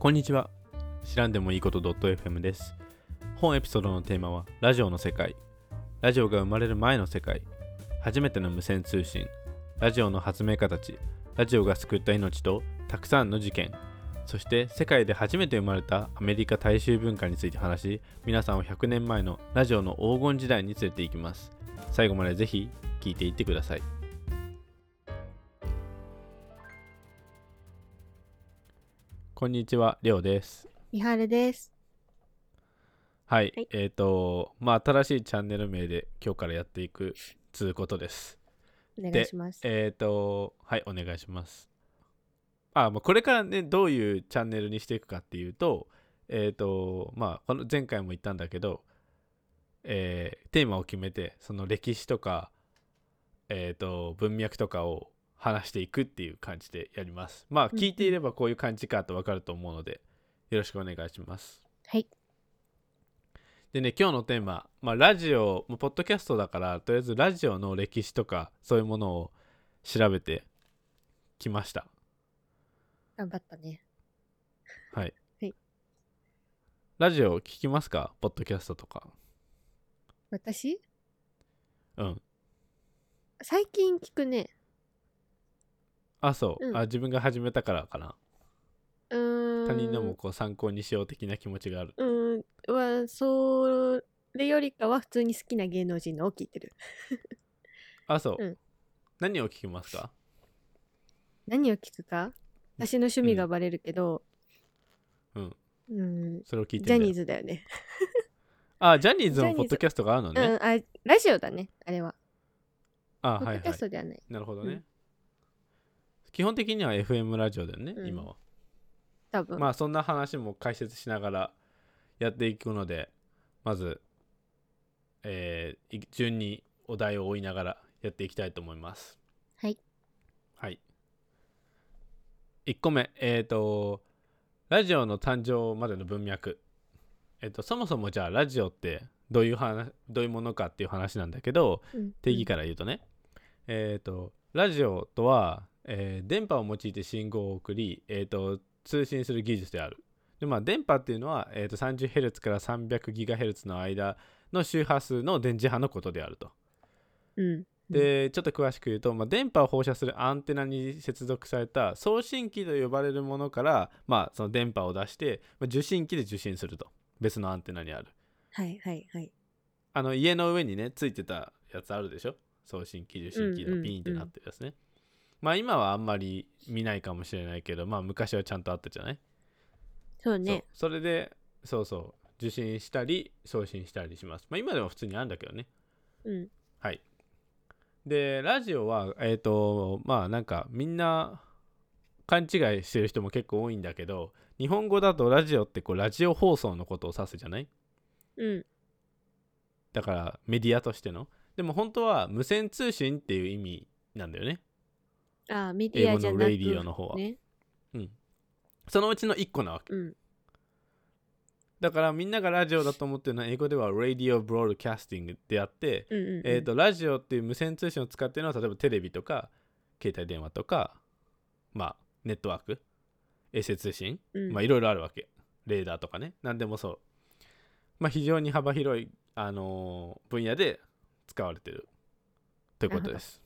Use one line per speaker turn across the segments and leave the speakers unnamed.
こんにちは。知らんでもいいこと .fm です。本エピソードのテーマはラジオの世界。ラジオが生まれる前の世界。初めての無線通信。ラジオの発明家たち。ラジオが救った命とたくさんの事件。そして世界で初めて生まれたアメリカ大衆文化について話し、皆さんを100年前のラジオの黄金時代に連れて行きます。最後までぜひ聞いていってください。こんにちは、りょうです。
みはるです。
はい、
はい
えっ、と、まあ、新しいチャンネル名で今日からやっていくつうことです。
お願いします。
えっ、と、はい、お願いします。あ、まあ、これからね、どういうチャンネルにしていくかっていうと、えっ、と、まあ、この前回も言ったんだけど、えーテーマを決めて、その歴史とか、えっ、と、文脈とかを話していくっていう感じでやります。まあ、聞いていればこういう感じかとわかると思うので、よろしくお願いします。
はい。
でね、今日のテーマ、まあ、ラジオ、ポッドキャストだから、とりあえずラジオの歴史とか、そういうものを調べてきました。
頑張ったね。
はい。
はい
ラジオ聞きますか？ポッドキャストとか。
私？
うん。
最近聞くね。
あ、そう。
うん
あ、自分が始めたからかな。
うーん。
他人のもこう参考にしよう的な気持ちがある。
うーん。は、それよりかは普通に好きな芸能人のを聞いてる。
あ、そう。
うん
何を聞きますか？
何を聞くか？私の趣味がバレるけど、
うん。
うん。
それを聞いて
ジャニー
ズ。
ズだよね。
あ、ジャニーズ
ジャニーズ
のポッドキャストがあるのね。
うん。あ、ラジオだね。あれは。
あ、はいはい
ポッドキャス。トではない。
なるほどね。
うん
基本的には FM ラジオだよね、
うん。
今は。
多分。
まあそんな話も解説しながらやっていくのでまず、えーい順にお題を追いながらやっていきたいと思います。
はい。
はい。1個目えっ、とラジオの誕生までの文脈。えっ、とそもそもじゃあラジオってどういう話どういうものかっていう話なんだけど
うん。
定義から言うとね、えっ、とラジオとは、えー電波を用いて信号を送り、えー、と通信する技術である。でまあ電波っていうのは、えー、と 30Hz から 300GHz の間の周波数の電磁波のことであると。
うん。
でちょっと詳しく言うと、まあ、電波を放射するアンテナに接続された送信機と呼ばれるものから、まあ、その電波を出して、まあ、受信機で受信すると。別のアンテナにある。
はいはいはい。
あの家の上にねついてたやつあるでしょ？送信機受信機
うんうん
のピーンってなってるやつね、まあ今はあんまり見ないかもしれないけどまあ昔はちゃんとあったじゃない、
そうね。
それでそうそう。受信したり送信したりします。まあ今でも普通にあるんだけどね。
うん。
はい。でラジオはえっ、とまあなんかみんな勘違いしてる人も結構多いんだけど日本語だとラジオってこうラジオ放送のことを指すじゃない？
うん。
だからメディアとしての。でも本当は無線通信っていう意味なんだよね
あ、メディアじゃなく。
英語のレイディオの方は。
ね。
そのうちの1個なわけ。
うん。
だからみんながラジオだと思ってるのは英語では Radio Broadcasting であって、
うんうんうん。
えー、とラジオっていう無線通信を使ってるのは例えばテレビとか携帯電話とかまあネットワーク衛星通信
うん。
まあいろいろあるわけ。レーダーとかね。何でもそう。まあ非常に幅広い、あのー分野で使われてるということです。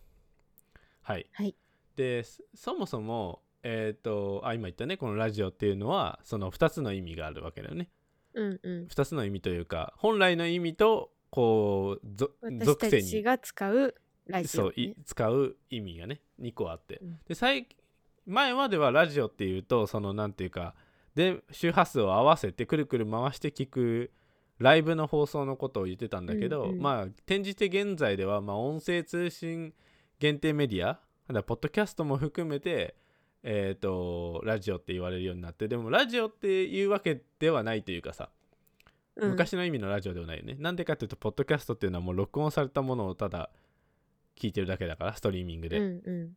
はい。
はい。
でそそもそもえっ、とあ今言ったねこのラジオっていうのはその2つの意味があるわけだよね。
うんうん。
2つの意味というか本来の意味とこうぞ
私
属性に。
が使うラジオ、
そう。使う意味がね2個あって、
うん。
で最前まではラジオっていうとそのなんていうかで周波数を合わせてくるくる回して聞くライブの放送のことを言ってたんだけど、
うんうん
まあ転じて現在では、まあ、音声通信限定メディアだからポッドキャストも含めてえー、とラジオって言われるようになってでもラジオっていうわけではないというかさ
うん、
昔の意味のラジオではないよね。なんでかっていうと、ポッドキャストっていうのはもう録音されたものをただ聞いてるだけだから、ストリーミングで。
うんうん。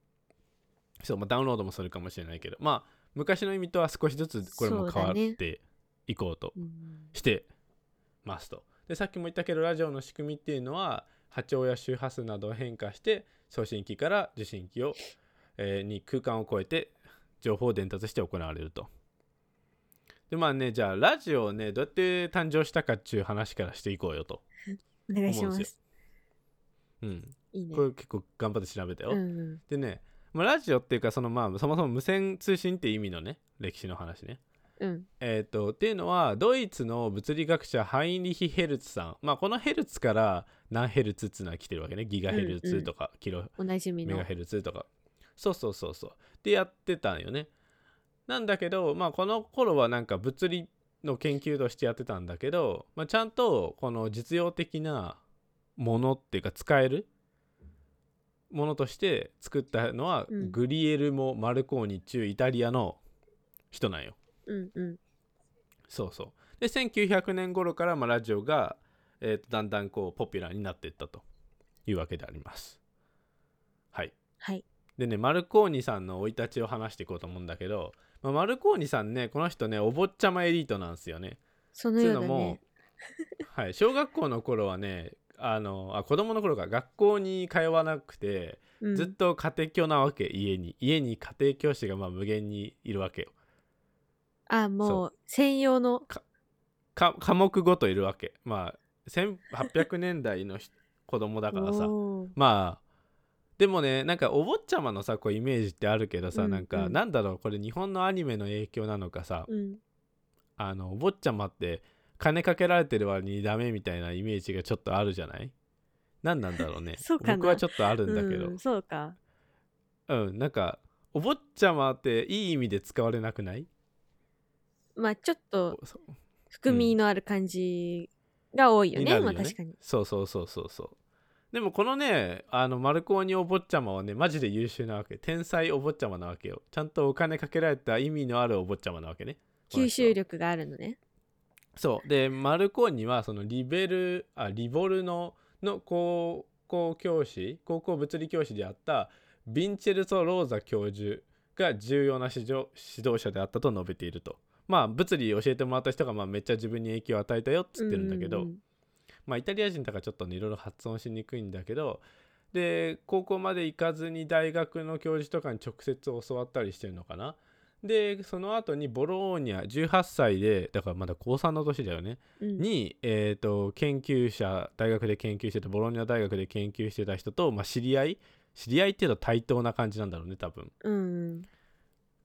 そう、まあ、ダウンロードもするかもしれないけど、まあ、昔の意味とは少しずつこれも変わっていこうと
うん
してますと。で、さっきも言ったけど、ラジオの仕組みっていうのは、波長や周波数などを変化して、送信機から受信機を、えーに空間を超えて情報を伝達して行われると。でまあねじゃあラジオねどうやって誕生したかっていう話からしていこうよと。
お願いしま
す。すうん。
いいね。
これ結構頑張って調べたよ、
うんうん。
でね、まあ、ラジオっていうかそのまあそもそも無線通信って意味のね歴史の話ね。
うん。
えっ、とっていうのはドイツの物理学者ハインリヒ・ヘルツさん。まあこのヘルツから何ヘルツっていうのは来てるわけね。ギガヘルツとか、キロ
おなじみの。
メガヘルツとか。そうそうそうそう。でやってたんよね。なんだけどまあこの頃はなんか物理の研究としてやってたんだけど、まあ、ちゃんとこの実用的なものっていうか使えるものとして作ったのは、
うん。
グリエルモ・マルコーニっちゅうイタリアの人なんよ。
うんうん。
そうそう。で1900年頃からまあラジオが、えーとだんだんこうポピュラーになっていったというわけであります。はい。
はい。
でねマルコーニさんの生い立ちを話していこうと思うんだけど、まあ、マルコーニさんねこの人ねお坊ちゃまエリートなんですよね。
その
っていうのも
ようだね、
はい、小学校の頃はねあのあ子供の頃から学校に通わなくて、
うん。
ずっと家庭教なわけ家に。家に家庭教師がまあ無限にいるわけよ。
あもう専用の。
か科目ごといるわけ。まあ1800年代のひ子供だからさ。まあでもねなんかお坊ちゃまのさこうイメージってあるけどさ、
うん
なんか、
うん。
なんだろうこれ日本のアニメの影響なのかさ、
うん。
あのお坊ちゃまって金かけられてる割にダメみたいなイメージがちょっとあるじゃない？何なんだろうね。
そうかな。
僕はちょっとあるんだけど。
うんそうか。
うん、なんかお坊ちゃまっていい意味で使われなくない？
まあちょっと含みのある感じが多いよね,、
よね。
まあ確かに。
そうそうそうそうそう。でもこのねあのマルコーニお坊ちゃまはねマジで優秀なわけ。天才お坊ちゃまなわけよ。ちゃんとお金かけられた意味のあるお坊ちゃまなわけね。
吸収力があるのね。
そう。でマルコーニはそのリベルあリボルノの高校教師高校物理教師であったヴィンチェルソ・ローザ教授が重要な指導指導者であったと述べているとまあ物理教えてもらった人がまあめっちゃ自分に影響を与えたよっつってるんだけど、
うん。
まあイタリア人だからちょっとねいろいろ発音しにくいんだけどで高校まで行かずに大学の教授とかに直接教わったりしてるのかな。でその後にボローニャ18歳でだからまだ高3の年だよね。
うん。
に、えー、と研究者大学で研究してたボローニャ大学で研究してた人と、まあ、知り合い？知り合いっていうと対等な感じなんだろうね多分。
うん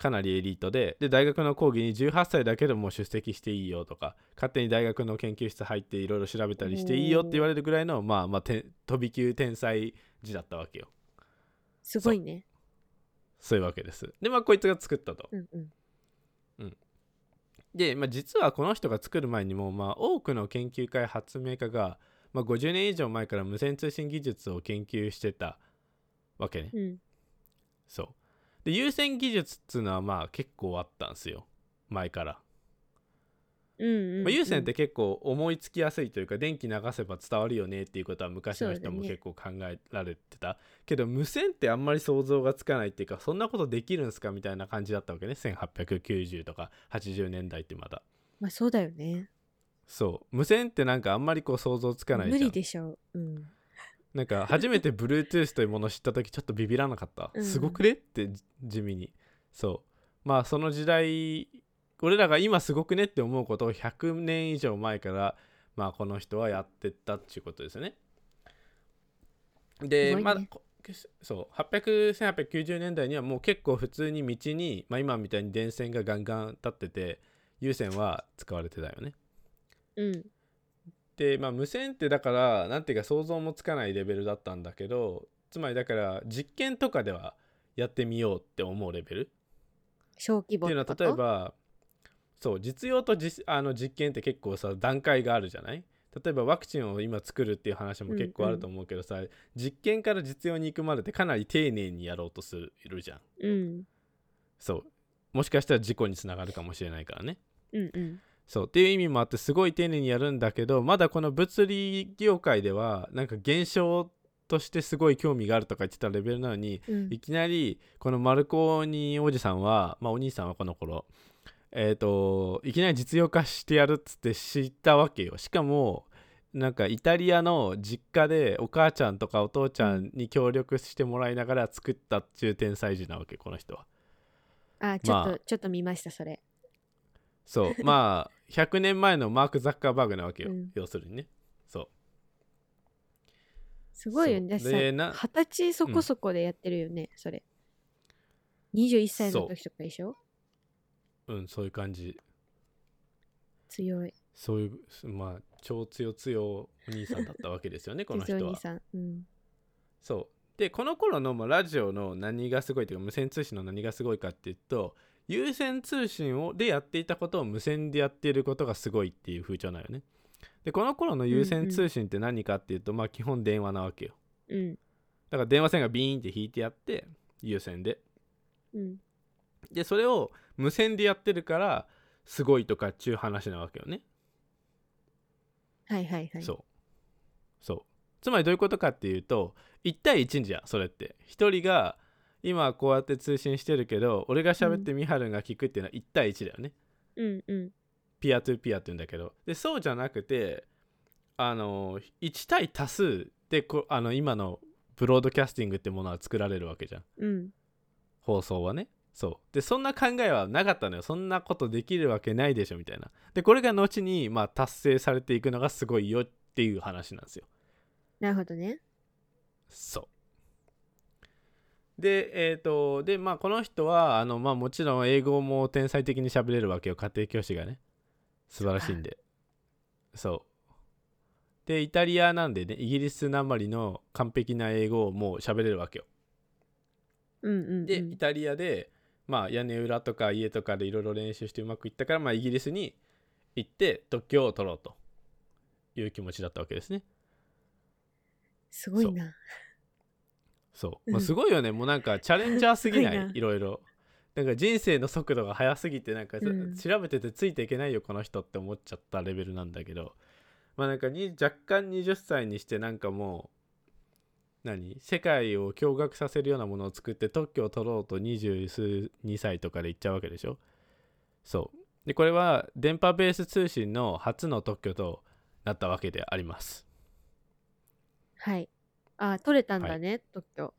かなりエリートでで大学の講義に18歳だけでも出席していいよとか勝手に大学の研究室入っていろいろ調べたりしていいよって言われるぐらいのまあまあて飛び級天才児だったわけよ。
すごいね。
そういうわけです。でまあこいつが作ったと。
うんうん。
で、まあ、実はこの人が作る前にも、まあ、多くの研究家や発明家が、まあ、50年以上前から無線通信技術を研究してたわけね。
うん。
そう。で、有線技術っていうのはまあ結構あったんですよ。前から。
うんうん
まあ、有線って結構思いつきやすいというか、電気流せば伝わるよねっていうことは昔の人も結構考えられてた。けど無線ってあんまり想像がつかないっていうか、そんなことできるんすかみたいな感じだったわけね。1890とか80年代ってまだ。
まあそうだよね
そう無線ってなんかあんまりこう想像つかないじゃん
無理でしょううん
なんか初めて Bluetooth というものを知った時ちょっとビビらなかった、
うん。
すごくねってじ地味に。そう。まあその時代俺らが今すごくねって思うことを100年以上前からまあこの人はやってったっていうことですよね。で
ね。
まだこそう。800 1890年代にはもう結構普通に道に、まあ、今みたいに電線がガンガン立ってて有線は使われてたよね。
うん
でまあ無線ってだからなんていうか想像もつかないレベルだったんだけどつまりだから実験とかではやってみようって思うレベル。
小規模
っていうのは例えばそう実用と実あの実験って結構さ段階があるじゃない？例えばワクチンを今作るっていう話も結構あると思うけどさ、実験から実用に行くまでってかなり丁寧にやろうとするじゃん。
うん。
そう。もしかしたら事故につながるかもしれないからね。
うんうん
そう。っていう意味もあってすごい丁寧にやるんだけどまだこの物理業界ではなんか現象としてすごい興味があるとか言ってたレベルなのに
うん。
いきなりこのマルコーニおじさんはまあお兄さんはこの頃えっ、といきなり実用化してやるっつって知ったわけよ。しかもなんかイタリアの実家でお母ちゃんとかお父ちゃんに協力してもらいながら作ったっちゅう天才児なわけこの人は。
あちょっと、
まあ。
ちょっと見ましたそれ
そう。まあ100年前のマーク・ザッカーバーグなわけよ、
うん。
要するにね。そう。
すごいよね。二十歳そこそこでやってるよね、それ。21歳の時とかでしょ？
うんそういう感じ。
強い。
そういうまあ超強強お兄さんだったわけですよね この人は。
強いお兄さん。うん。
そう。でこの頃のまあラジオの何がすごいというか無線通信の何がすごいかっていうと有線通信をでやっていたことを無線でやっていることがすごいっていう風潮なのよね。でこの頃の有線通信って何かっていうと、まあ基本電話なわけよ。
うん。
だから電話線がビーンって引いてやって有線で。
うん。
でそれを無線でやってるからすごいとかっちゅう話なわけよね、
はいはいはい。
そう。そう。つまりどういうことかっていうと1対1じゃんそれって。1人が今こうやって通信してるけど俺が喋ってミハルンが聞くっていうのは1対1だよね、
うんうん。
ピアトゥピアって言うんだけど。でそうじゃなくてあの1対多数でこあの今のブロードキャスティングってものは作られるわけじゃん。
うん。
放送はね。そう。でそんな考えはなかったのよ。そんなことできるわけないでしょみたいな。でこれが後にまあ達成されていくのがすごいよっていう話なんですよ。
なるほどね。
そうでえっ、とでまあこの人はあのまあもちろん英語も天才的に喋れるわけよ。家庭教師がね。素晴らしいんで。そう。でイタリアなんでねイギリスなまりの完璧な英語をもう喋れるわけよ。
うんうん、うん。
でイタリアでまあ屋根裏とか家とかでいろいろ練習してうまくいったからまあイギリスに行って特許を取ろうという気持ちだったわけですね。
すごいな。
そう、
うん。
まあ、すごいよね。もうなんかチャレンジャーすぎない？
い
ろいろ。なんか人生の速度が速すぎてなんか、
うん。
調べててついていけないよこの人って思っちゃったレベルなんだけど。まあなんかに若干20歳にしてなんかもう何？世界を驚愕させるようなものを作って特許を取ろうと20数2歳とかで行っちゃうわけでしょ？そう。でこれは電波ベース通信の初の特許となったわけであります。
はい。あ、取れたんだね、特許。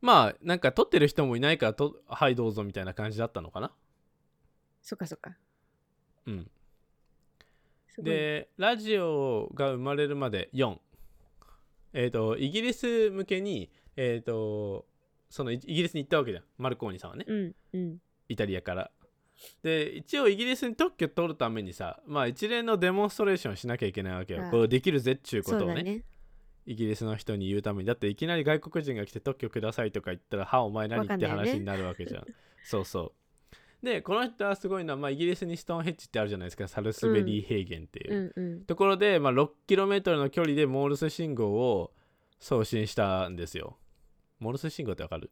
まあなんか取ってる人もいないからとはいどうぞみたいな感じだったのかな？
そっかそっか。
うん。でラジオが生まれるまで4えっ、とイギリス向けにえっ、とそのイイギリスに行ったわけじゃんマルコーニさんはね
うんうん。
イタリアからで一応イギリスに特許取るためにさまあ一連のデモンストレーションしなきゃいけないわけよこれできるぜっちゅうことをね
そうだね。
イギリスの人に言うためにだっていきなり外国人が来て特許くださいとか言ったらはお前何？って話になるわけじゃん。そうそう。でこの人はすごいのは、まあ、イギリスにストーンヘンジってあるじゃないですか。サルスベリー平原っていう、
うんうん。
ところで、まあ、6km の距離でモールス信号を送信したんですよ。モールス信号ってわかる？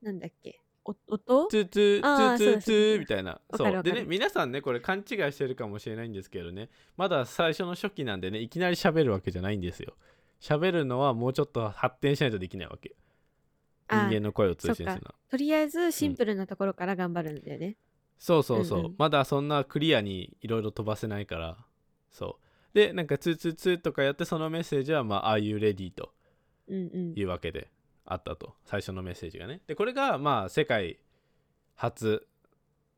なんだっけ？お音？
トゥトゥトゥトゥトゥみたいな。そう。でね皆さんねこれ勘違いしてるかもしれないんですけどね。まだ最初の初期なんでねいきなり喋るわけじゃないんですよ。喋るのはもうちょっと発展しないとできないわけ。人
あ
間の声を通信するの
とりあえずシンプルなところから頑張るんだよね。
そうそうそう、
うんうん。
まだそんなクリアにいろいろ飛ばせないから。そう。でなんかツーツーツーとかやってそのメッセージはまあ Are you ready? と
うんうん。
いうわけであったと。最初のメッセージがね。でこれがまあ世界初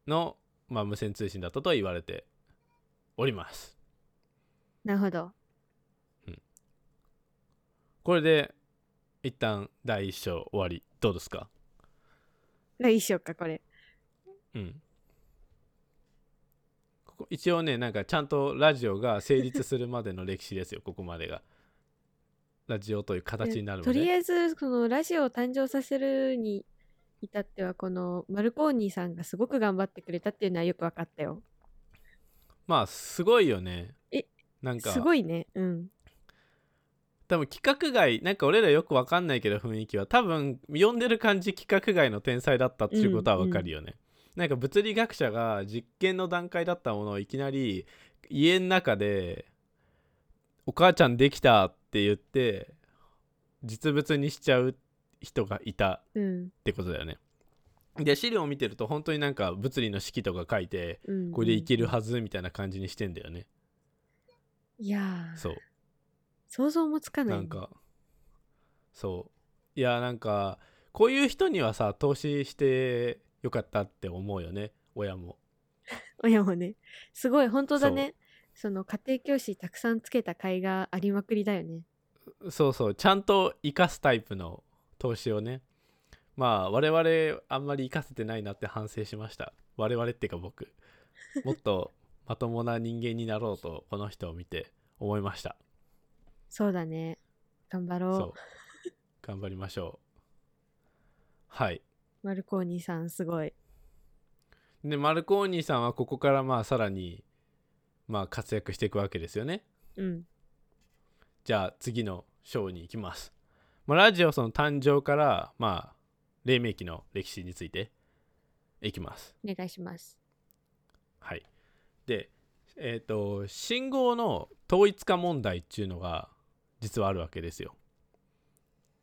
の、まあ、無線通信だったと言われております。
なるほど。
これで一旦第一章終わり。どうですか？
がいいしようか、これ。
うん。ここ一応ねなんかちゃんとラジオが成立するまでの歴史ですよここまでがラジオという形になるま
とり
で
あえず、このラジオを誕生させるに至っては、このマルコーニーさんがすごく頑張ってくれたっていうのはよく分かったよ。
まあすごいよね
え
なんか
すごいね。うん。
多分規格外なんか俺らよくわかんないけど雰囲気は多分読んでる感じ規格外の天才だったっていうことはわかるよね、なんか物理学者が実験の段階だったものをいきなり家の中で「お母ちゃんできた」って言って実物にしちゃう人がいた
うん。
ってことだよね。で資料を見てると本当になんか物理の式とか書いて
うん、
これでいけるはずみたいな感じにしてんだよね。
いやー。
そう。
想像もつかない、
なんかそう。いやなんかこういう人にはさ投資してよかったって思うよね。親も。
親もね。すごい本当だねその家庭教師たくさんつけた甲斐がありまくりだよね。
そうそうちゃんと生かすタイプの投資をね。まあ我々あんまり生かせてないなって反省しました。我々っていうか僕。もっとまともな人間になろうとこの人を見て思いました。
そうだね。頑張ろう。
そう。頑張りましょう。はい。
マルコーニさんすごい。
でマルコーニーさんはここからまあさらにまあ活躍していくわけですよね。
うん。
じゃあ次の章に行きます、まあ、ラジオその誕生からまあ黎明期の歴史についていきます。
お願いします。
はい。でえっ、と信号の統一化問題っていうのが実はあるわけですよ。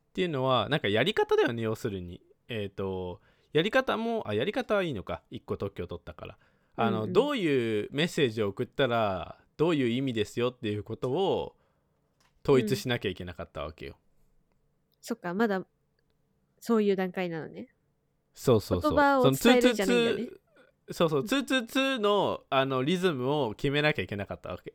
っていうのはなんかやり方だよね要するに。えっ、とやり方もあやり方はいいのか。1個特許を取ったからあの、
うんうん。
どういうメッセージを送ったらどういう意味ですよっていうことを統一しなきゃいけなかったわけよ、
そっかまだそういう段階なのね。
そうそうそう。
言葉を伝えるんじゃないね。
222そうそう222のあのリズムを決めなきゃいけなかったわけ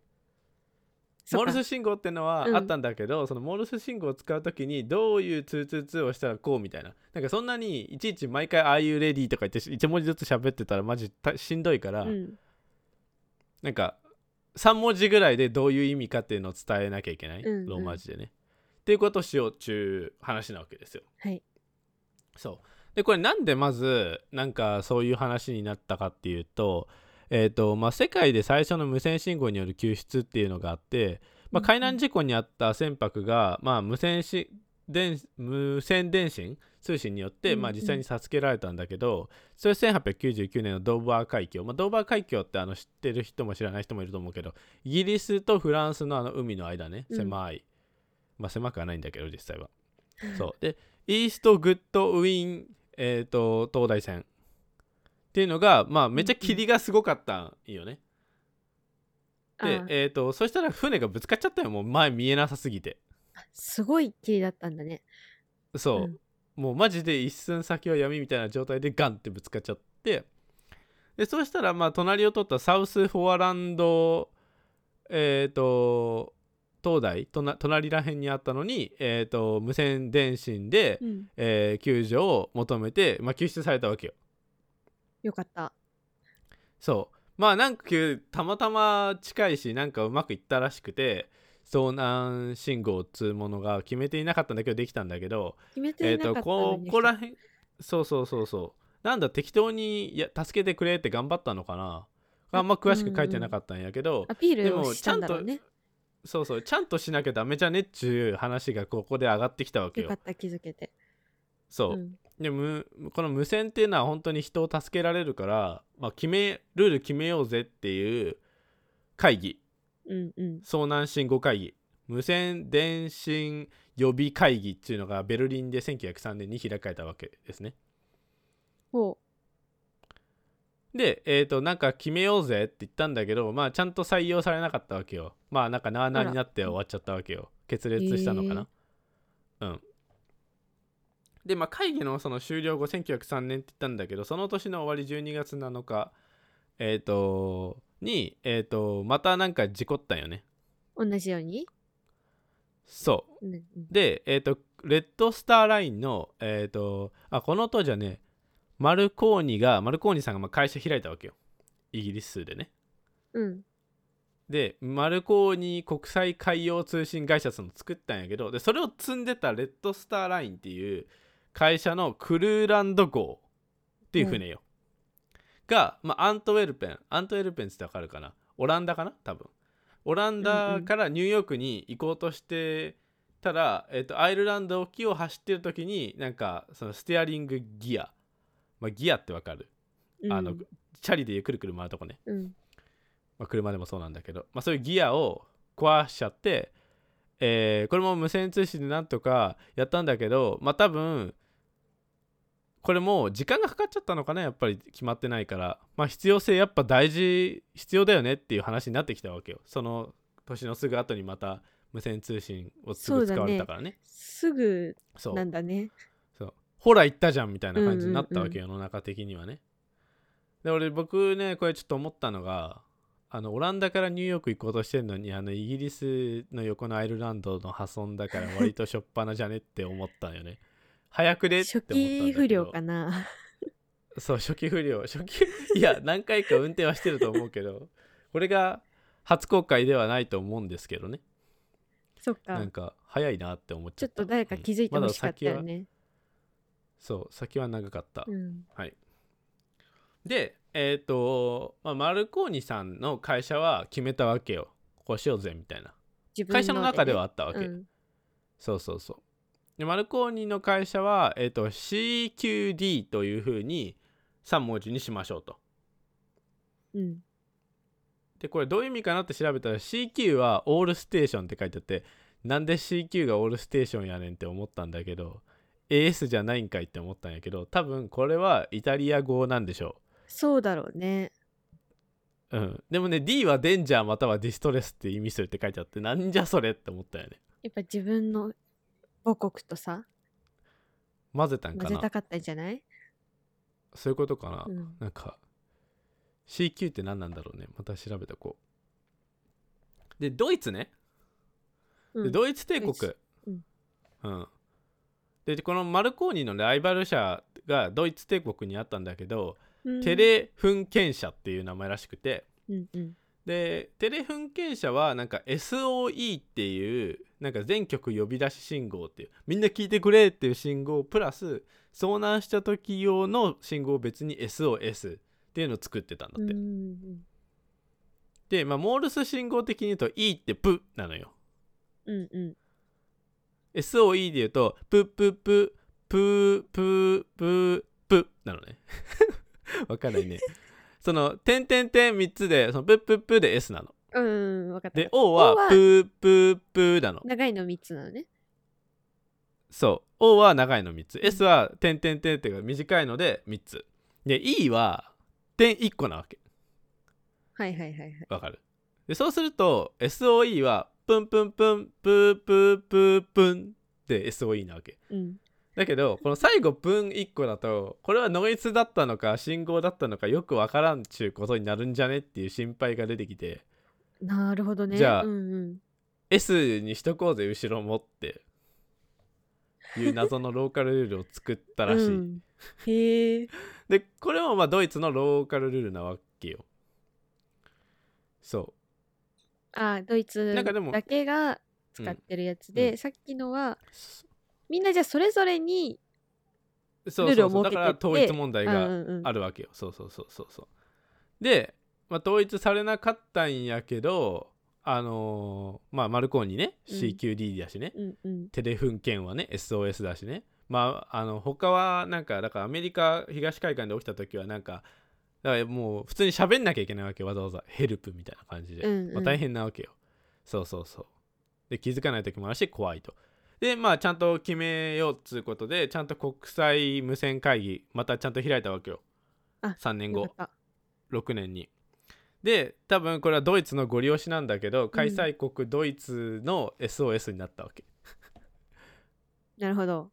モールス信号ってのは
うん
あったんだけど、そのモールス信号を使う時にどういう222をしたらこうみたいな。なんかそんなにいちいち毎回「ああいうレディー」とか言って1文字ずつ喋ってたらマジたしんどいから、
うん。
なんか3文字ぐらいでどういう意味かっていうのを伝えなきゃいけない、
うんうん。
ローマ字でね。っていうことをしようっちゅう話なわけですよ。
はい。
そう。でこれなんでまずなんかそういう話になったかっていうとえっ、とまあ世界で最初の無線信号による救出っていうのがあって、まあ、海難事故にあった船舶が、まあ、無線し電無線電信通信によって、
うん
まあ、実際に授けられたんだけど、それ1899年のドーバー海峡、まあ、ドーバー海峡ってあの知ってる人も知らない人もいると思うけどイギリスとフランスのあの海の間ね
うん。
狭い、まあ狭くはないんだけど実際は。そう。でイーストグッドウィン、えー、と東大戦っていうのがまあめっちゃ霧がすごかったんよね、でえー、とそしたら船がぶつかっちゃったよ。もう前見えなさすぎて。
すごい霧だったんだね。
そう、
うん。
もうマジで一寸先は闇みたいな状態でガンってぶつかっちゃって。でそうしたらまあ隣を取ったサウスフォアランドえっ、と東大隣らへんにあったのに、えー、と無線電信で、
うん。
えー救助を求めて、まあ、救出されたわけよ
よかった。
そう。まあなんかたまたま近いしなんかうまくいったらしくて遭難信号っつうものが決めていなかったんだけどできたんだけど
決めて
えっ、と
いなかった
こ
のに
こらへんそうそうそうそう。なんだ適当にいや助けてくれって頑張ったのかな？あんま詳しく書いてなかったんやけど、
アピー
でも
ルをしたんだろうね。
そうそうちゃんとしなきゃダメじゃねっちゅう話がここで上がってきたわけよ。
よかった気づけて。
そう、
ん
でむこの無線っていうのは本当に人を助けられるから、まあ、決めルール決めようぜっていう会議。
うんうん。
遭難信号会議。無線電信予備会議っていうのがベルリンで1903年に開かれたわけですね。
ほ
でえっ、となんか決めようぜって言ったんだけどまあちゃんと採用されなかったわけよ。まあなんかなあなあになって終わっちゃったわけよ。決裂したのかな、うんでまあ会議のその終了後1903年って言ったんだけどその年の終わり12月7日えっ、とにえっ、とまたなんか事故ったんよね。
う同じように？
そう。で、えっ、と、レッドスターラインの、えっ、と、あ、この当時はね、マルコーニが、マルコーニさんがまあ会社開いたわけよ。イギリスでね。
うん。
で、マルコーニ国際海洋通信会社さんの作ったんやけど、で、それを積んでたレッドスターラインっていう会社のクルーランド号っていう船よ。が、まあ、アントウェルペン、アントウェルペンってわかるかな？オランダかな？多分。オランダからニューヨークに行こうとしてたら、えっとアイルランド沖を走ってる時になんかそのステアリングギア、まあ、ギアってわかる、
うん。
あのチャリでくるくる回るとこね、
うん。
まあ、車でもそうなんだけど、まあ、そういうギアを壊しちゃって、えーこれも無線通信でなんとかやったんだけどまあ多分これもう時間がかかっちゃったのかなやっぱり決まってないから。まあ必要性やっぱ大事必要だよねっていう話になってきたわけよ。その年のすぐ後にまた無線通信をすぐ使われたからね。
すぐ
そう
なんだね。
そう。ほら言ったじゃんみたいな感じになったわけ、世の中的にはね。で俺僕ねこれちょっと思ったのがあのオランダからニューヨーク行こうとしてるのにあのイギリスの横のアイルランドの破損だから割としょっぱなじゃねって思ったのよね早くでって思
初
ったんだけど。
期不良かな。
そう初期不良。初期いや 何回か運転はしてると思うけどこれが初公開ではないと思うんですけどね。
そっか。
なんか早いなって思っち
ちょ
ゃった。
っと誰か気づいてほしかったよね、
そう先は長かった、
うん。
でえっ、と、まあ、マルコーニさんの会社は決めたわけよ。こうしようぜみたいな。
自分
会社の中ではあったわけ、
うん。
そうそうそうでマルコーニの会社は、えー、と CQD というふうに3文字にしましょうと。
うん。
でこれどういう意味かなって調べたら CQ はオールステーションって書いてあってなんで CQ がオールステーションやねんって思ったんだけど AS じゃないんかいって思ったんやけど多分これはイタリア語なんでしょ
そうだろうね。
う、うん、でもね D はデンジャーまたはディストレスって意味するって書いてあってなんじゃそれって思ったよね。
やっぱ自分の母国とさ
混ぜたんかな。
混ぜたかったんじゃない、
そういうことかな、
うん、
なんか CQ って何なんだろうね。また調べてこう。でドイツね。
うん。
でドイツ帝国。
ドイツ。うん。
うん。でこのマルコーニのライバル社がドイツ帝国にあったんだけど、
うん。
テレフンケン社っていう名前らしくて。
うんうん
でテレフンケン社はなんか SOE っていうなんか全局呼び出し信号っていうみんな聞いてくれっていう信号プラス遭難した時用の信号を別に SOS っていうのを作ってたんだって、で、まあ、モールス信号的に言うと E ってプなのよ。
うんうん。
SOE で言うとプププププププなのね。わかんないねその点点点3つでそのプププで S なの。
うんうん分かった。
で O は
は
プププなの。
長いの3つなのね。
そう。O は長いの3つ。S は点点点っていうか短いので3つ。で E は点1個なわけ。
はいはいはいはい。
わかる？でそうすると SOE はプンプンプンプープープープンで SOE なわけ。
うん
だけどこの最後分1個だとこれはノイズだったのか信号だったのかよくわからんちゅうことになるんじゃねっていう心配が出てきて。
なるほどね。
じゃあ
うんうん、
S にしとこうぜ後ろもって。いう謎のローカルルールを作ったらしい、
うん。へえ。
でこれもまあドイツのローカルルールなわけよ。そ
あドイツ
なんかでも
だけが使ってるやつで、
うん。
さっきのは
う
みんなじゃあそれぞれに
そう
ルールを設けて
そうそうだから統一問題があるわけよ。そうそうそうそうそう。で、まあ、統一されなかったんやけどあのーまあマルコーニね。
うん。
CQD だしね、
うんうん。
テレフン県はね。SOS だしね。まああの他はなんかだからアメリカ東海岸で起きた時はなんかだからもう普通に喋んなきゃいけないわけわざわざ。ヘルプみたいな感じで、
うんうん。
まあ、大変なわけよ。そうそうそう。で気づかない時もあるし怖いとでまあちゃんと決めようっつうことでちゃんと国際無線会議またちゃんと開いたわけよ。
あ
3年後。
よかった。
6年に。で多分これはドイツのご利用しなんだけど開催国ドイツの SOS になったわけ、
なるほど。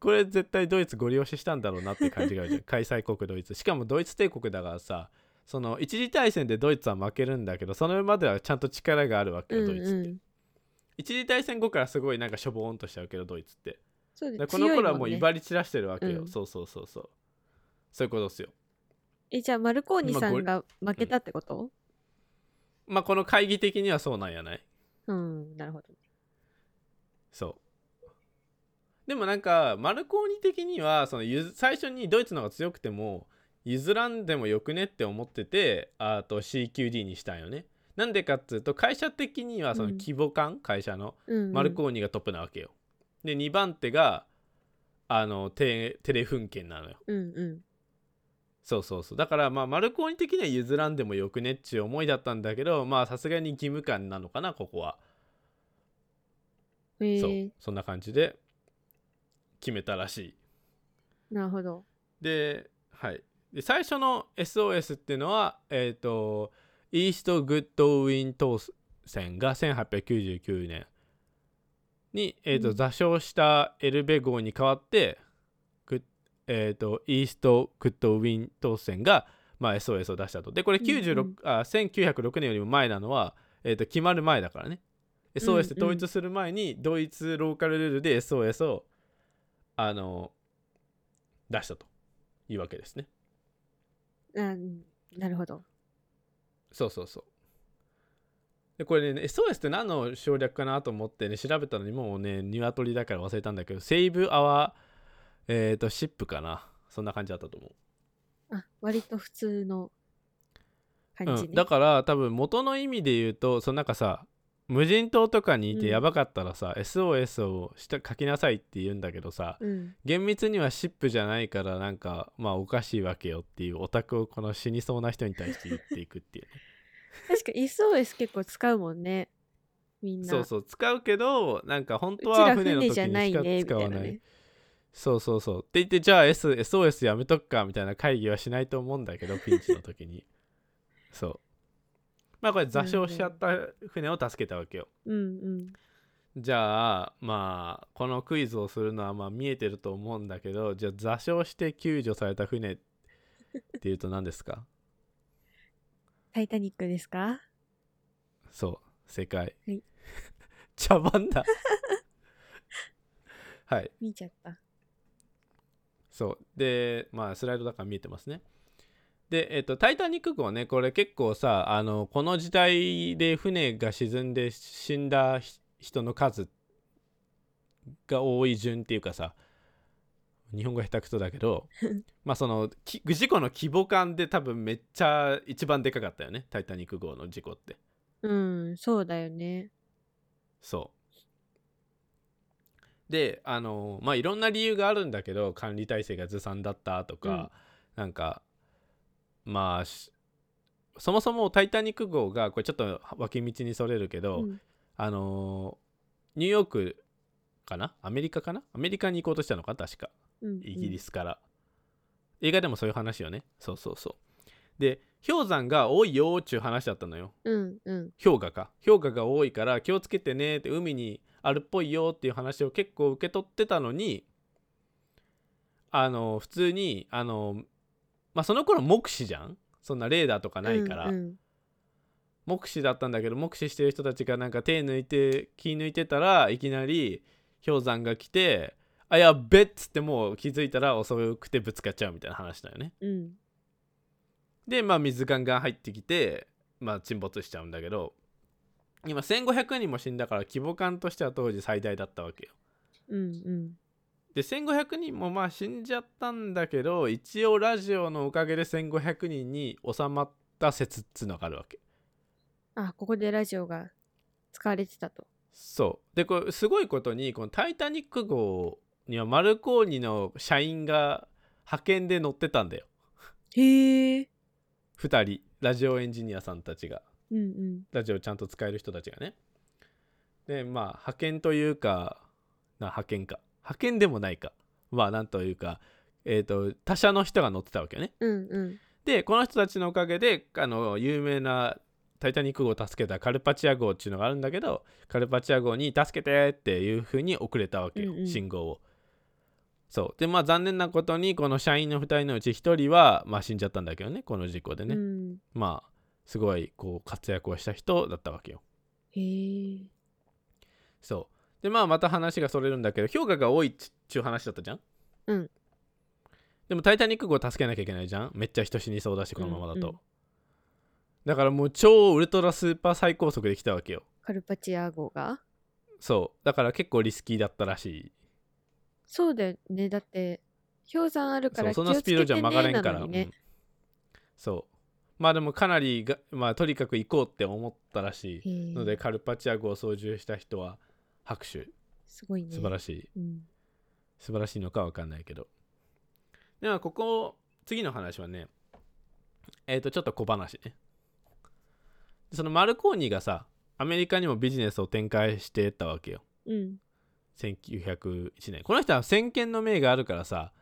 これ絶対ドイツご利用ししたんだろうなって感じがあるじゃん。開催国ドイツ。しかもドイツ帝国だからさその一次大戦でドイツは負けるんだけどそのまではちゃんと力があるわけよ、
うん
ドイツって、
うん
一次大戦後からすごいなんかしょぼーんとしちゃうけどドイツって。
そうで
だからこの頃はもう威張り散らしてるわけよ、
うん。
そうそうそう。そうそういうことですよ。
えじゃあマルコーニさんが負けたってこと？
まあこの会議的にはそうなんやない？
うんなるほど
そう。でもなんかマルコーニ的にはその最初にドイツの方が強くても譲らんでもよくねって思っててあと CQD にしたんよねなんでかっていうと会社的にはその
うん。
規模感、会社のマルコーニがトップなわけよ。で2番手があのテテレフン県なのよ。
うんうん。
そうそうそう。だからまあマルコーニ的には譲らんでもよくねっちゅう思いだったんだけどまあさすがに義務感なのかなここは。そう
へえ。
そんな感じで決めたらしい。
なるほど。
で,、はい、で最初の SOS っていうのはえっ、とイーストグッドウィン当選が1899年に、えーと
うん。
座礁したエルベ号に代わってえー、とイーストクッドウィン当選が、まあ、SOS を出したと。でこれ96、
うんうん。
あ1906年よりも前なのは、えー、と決まる前だからね。SOS で統一する前にドイツローカルルールで SOS をあの出したというわけですね。
うんなるほど
そうそうそう。でこれね SOS って何の省略かなと思ってね調べたのにもうね鶏だから忘れたんだけどセーブアワーえっ、とシップかな。そんな感じだったと思う。
あ割と普通の感じね、
うん、だから多分元の意味で言うとそのなんかさ無人島とかにいて
うん。
やばかったらさ、SOS をした書きなさいって言うんだけどさ
うん。
厳密にはシップじゃないからなんかまあおかしいわけよっていうオタクをこの死にそうな人に対して言っていくっていうね。
確か SOS 結構使うもんね。みんな。
そうそう使うけどなんか本当は船の時にしか使わない。
ね
そうそうそう。って言ってじゃあ、S、SOS やめとくかみたいな会議はしないと思うんだけどピンチの時に。そうまあこれ座礁しちゃった船を助けたわけよ。
うんうん。
じゃあまあこのクイズをするのはまあ見えてると思うんだけどじゃあ座礁して救助された船っていうと何ですか？
タイタニックですか？
そう正解、
はい。
茶番だ。はい。
見ちゃった。
そう。でまあスライドだから見えてますねでえっ、と「タイタニック号ねこれ結構さあのこの時代で船が沈んで死んだひ人の数が多い順っていうかさ日本語下手くそだけど まあそのき事故の規模感で多分めっちゃ一番でかかったよね「タイタニック号」の事故って。
うんそうだよね。
そう。であのまあいろんな理由があるんだけど管理体制がずさんだったとか、なんかまあしそもそも「タイタニック号」がこれちょっと脇道にそれるけど、
うん。
あのニューヨークかな？アメリカかな？アメリカに行こうとしたのか？確か。
うん
イギリスから、映画でもそういう話よね。そうそうそう。で氷山が多いよーっちゅう話だったのよ。
うんうん。
氷河か。氷河が多いから気をつけてねって海にあるっぽいよっていう話を結構受け取ってたのにあの普通にあのまあその頃目視じゃん？そんなレーダーとかないから、
うんうん。
目視だったんだけど目視してる人たちがなんか手抜いて気抜いてたらいきなり氷山が来てあやっべっつってもう気づいたら遅くてぶつかっちゃうみたいな話だよね。
うん。
でまあ水ガンガン入ってきてまあ沈没しちゃうんだけど今1500人も死んだから規模感としては当時最大だったわけよ。
うんうん
で1500人もまあ死んじゃったんだけど一応ラジオのおかげで1500人に収まった説っつうのがあるわけ。
あここでラジオが使われてたと。
そう。でこれすごいことにこの「タイタニック号」にはマルコーニの社員が派遣で乗ってたんだよ。
へえ。
2人。ラジオエンジニアさんたちが。
うんうん。
ラジオちゃんと使える人たちがね。でまあ派遣というかな派遣か派遣でもないか。まあなんというかえっ、と他社の人が乗ってたわけよね。
うんうん。
でこの人たちのおかげであの有名な「タイタニック号」を助けたカルパチア号っていうのがあるんだけどカルパチア号に「助けて!」っていう風に送れたわけよ、
うんうん。
信号を。そう。でまあ残念なことにこの社員の2人のうち1人は、まあ、死んじゃったんだけどねこの事故でね、
うん。
まあすごいこう活躍をした人だったわけよ。
へえ
そうでまあまた話がそれるんだけど評価が多いっちゅう話だったじゃん？
うん。
でも「タイタニック号」を助けなきゃいけないじゃん？めっちゃ人死にそうだしこのままだと、
うんうん。
だからもう超ウルトラスーパー最高速で来たわけよ。
カルパチア号が？
そう。だから結構リスキーだったらしい。
そうだよね。だって氷山あるから
そうそのスピードじゃ曲がれんから、
ね。
うん。そう。まあでもかなりがまあとにかく行こうって思ったらし
へ
い
え
のでカルパチア号を操縦した人は拍手。
すごいね。
素晴らしい。
うん。
素晴らしいのかわかんないけど。ではここ次の話はねえっ、とちょっと小話ね。そのマルコーニがさアメリカにもビジネスを展開してたわけよ。
うん。
1901年。この人は先見の明があるからさ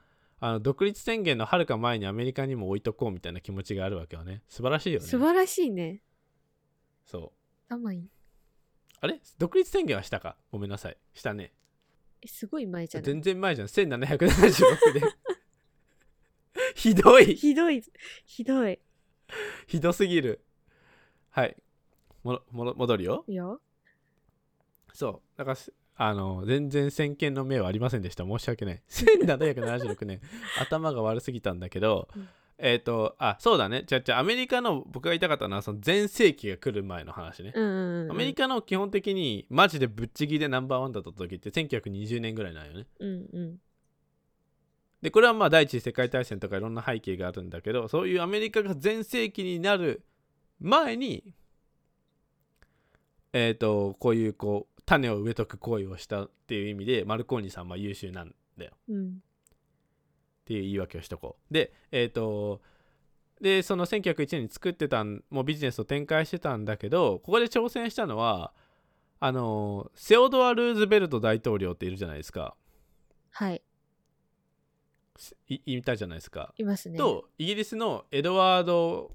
あの独立宣言のはるか前にアメリカにも置いとこうみたいな気持ちがあるわけよね。素晴らしいよね。
素晴らしいね。
そう。
頭いい
あれ？独立宣言はしたか？ごめんなさい。したね。
えすごい前じゃない？
全然前じゃん1776で。ひどい。
ひどい。ひどい。
ひどすぎる。はい。ももろ戻るよ。
いいよ。
そう。だからすあの全然先見の明はありませんでした。申し訳ない。1776年頭が悪すぎたんだけど、
うん
えっ、とあそうだね。じゃあじゃあアメリカの僕が言いたかったのはその全盛期が来る前の話ね、
うんうんうん
アメリカの基本的にマジでぶっちぎりでナンバーワンだった時って1920年ぐらいなんよね。
うんうん。
でこれはまあ第一次世界大戦とかいろんな背景があるんだけどそういうアメリカが全盛期になる前にえっ、とこういうこう種を植えとく行為をしたっていう意味でマルコーニさんは優秀なんだよ。
うん
っていう言い訳をしとこう。でえっ、とでその1901年に作ってたんもうビジネスを展開してたんだけどここで挑戦したのはあのセオドア・ルーズベルト大統領っているじゃないですか。
はい。
いいたじゃないですか。
いますね。
とイギリスのエドワード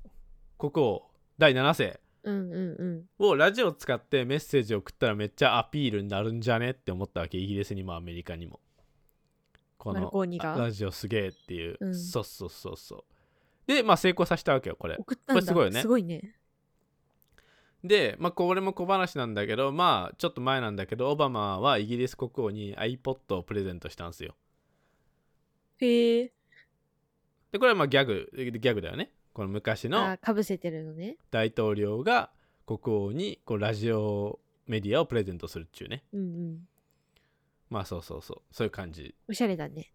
国王第7世
うんうんうん。
をラジオを使ってメッセージを送ったらめっちゃアピールになるんじゃねって思ったわけイギリスにもアメリカにもこのラジオすげえっていう、
うん。
そうそうそうそう。でまあ成功させたわけよこれ。
送ったんだ。
これすごいよね。
すごいね。
でまあこれも小話なんだけどまあちょっと前なんだけどオバマはイギリス国王に iPod をプレゼントしたんですよ。
へえ。
でこれはまあギャグギャグだよね。この昔の
あかぶせてるのね。
大統領が国王にこうラジオメディアをプレゼントするっちゅうね。
うんうん
まあそうそうそうそういう感じ。
おしゃれだね。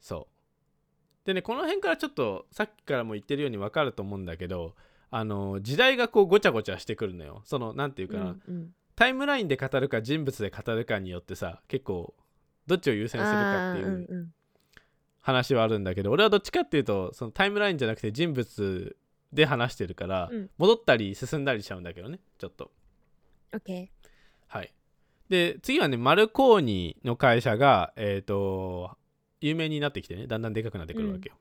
そう。でねこの辺からちょっとさっきからも言ってるように分かると思うんだけどあの時代がこうごちゃごちゃしてくるのよ。そのなんていうかな、
うんうん。
タイムラインで語るか人物で語るかによってさ結構どっちを優先するかっていう
うんうん。
話はあるんだけど俺はどっちかっていうとそのタイムラインじゃなくて人物で話してるから、
うん。
戻ったり進んだりしちゃうんだけどねちょっと。
オッケ
はいで次はねマルコーニの会社がえっ、と有名になってきてねだんだんでかくなってくるわけよ、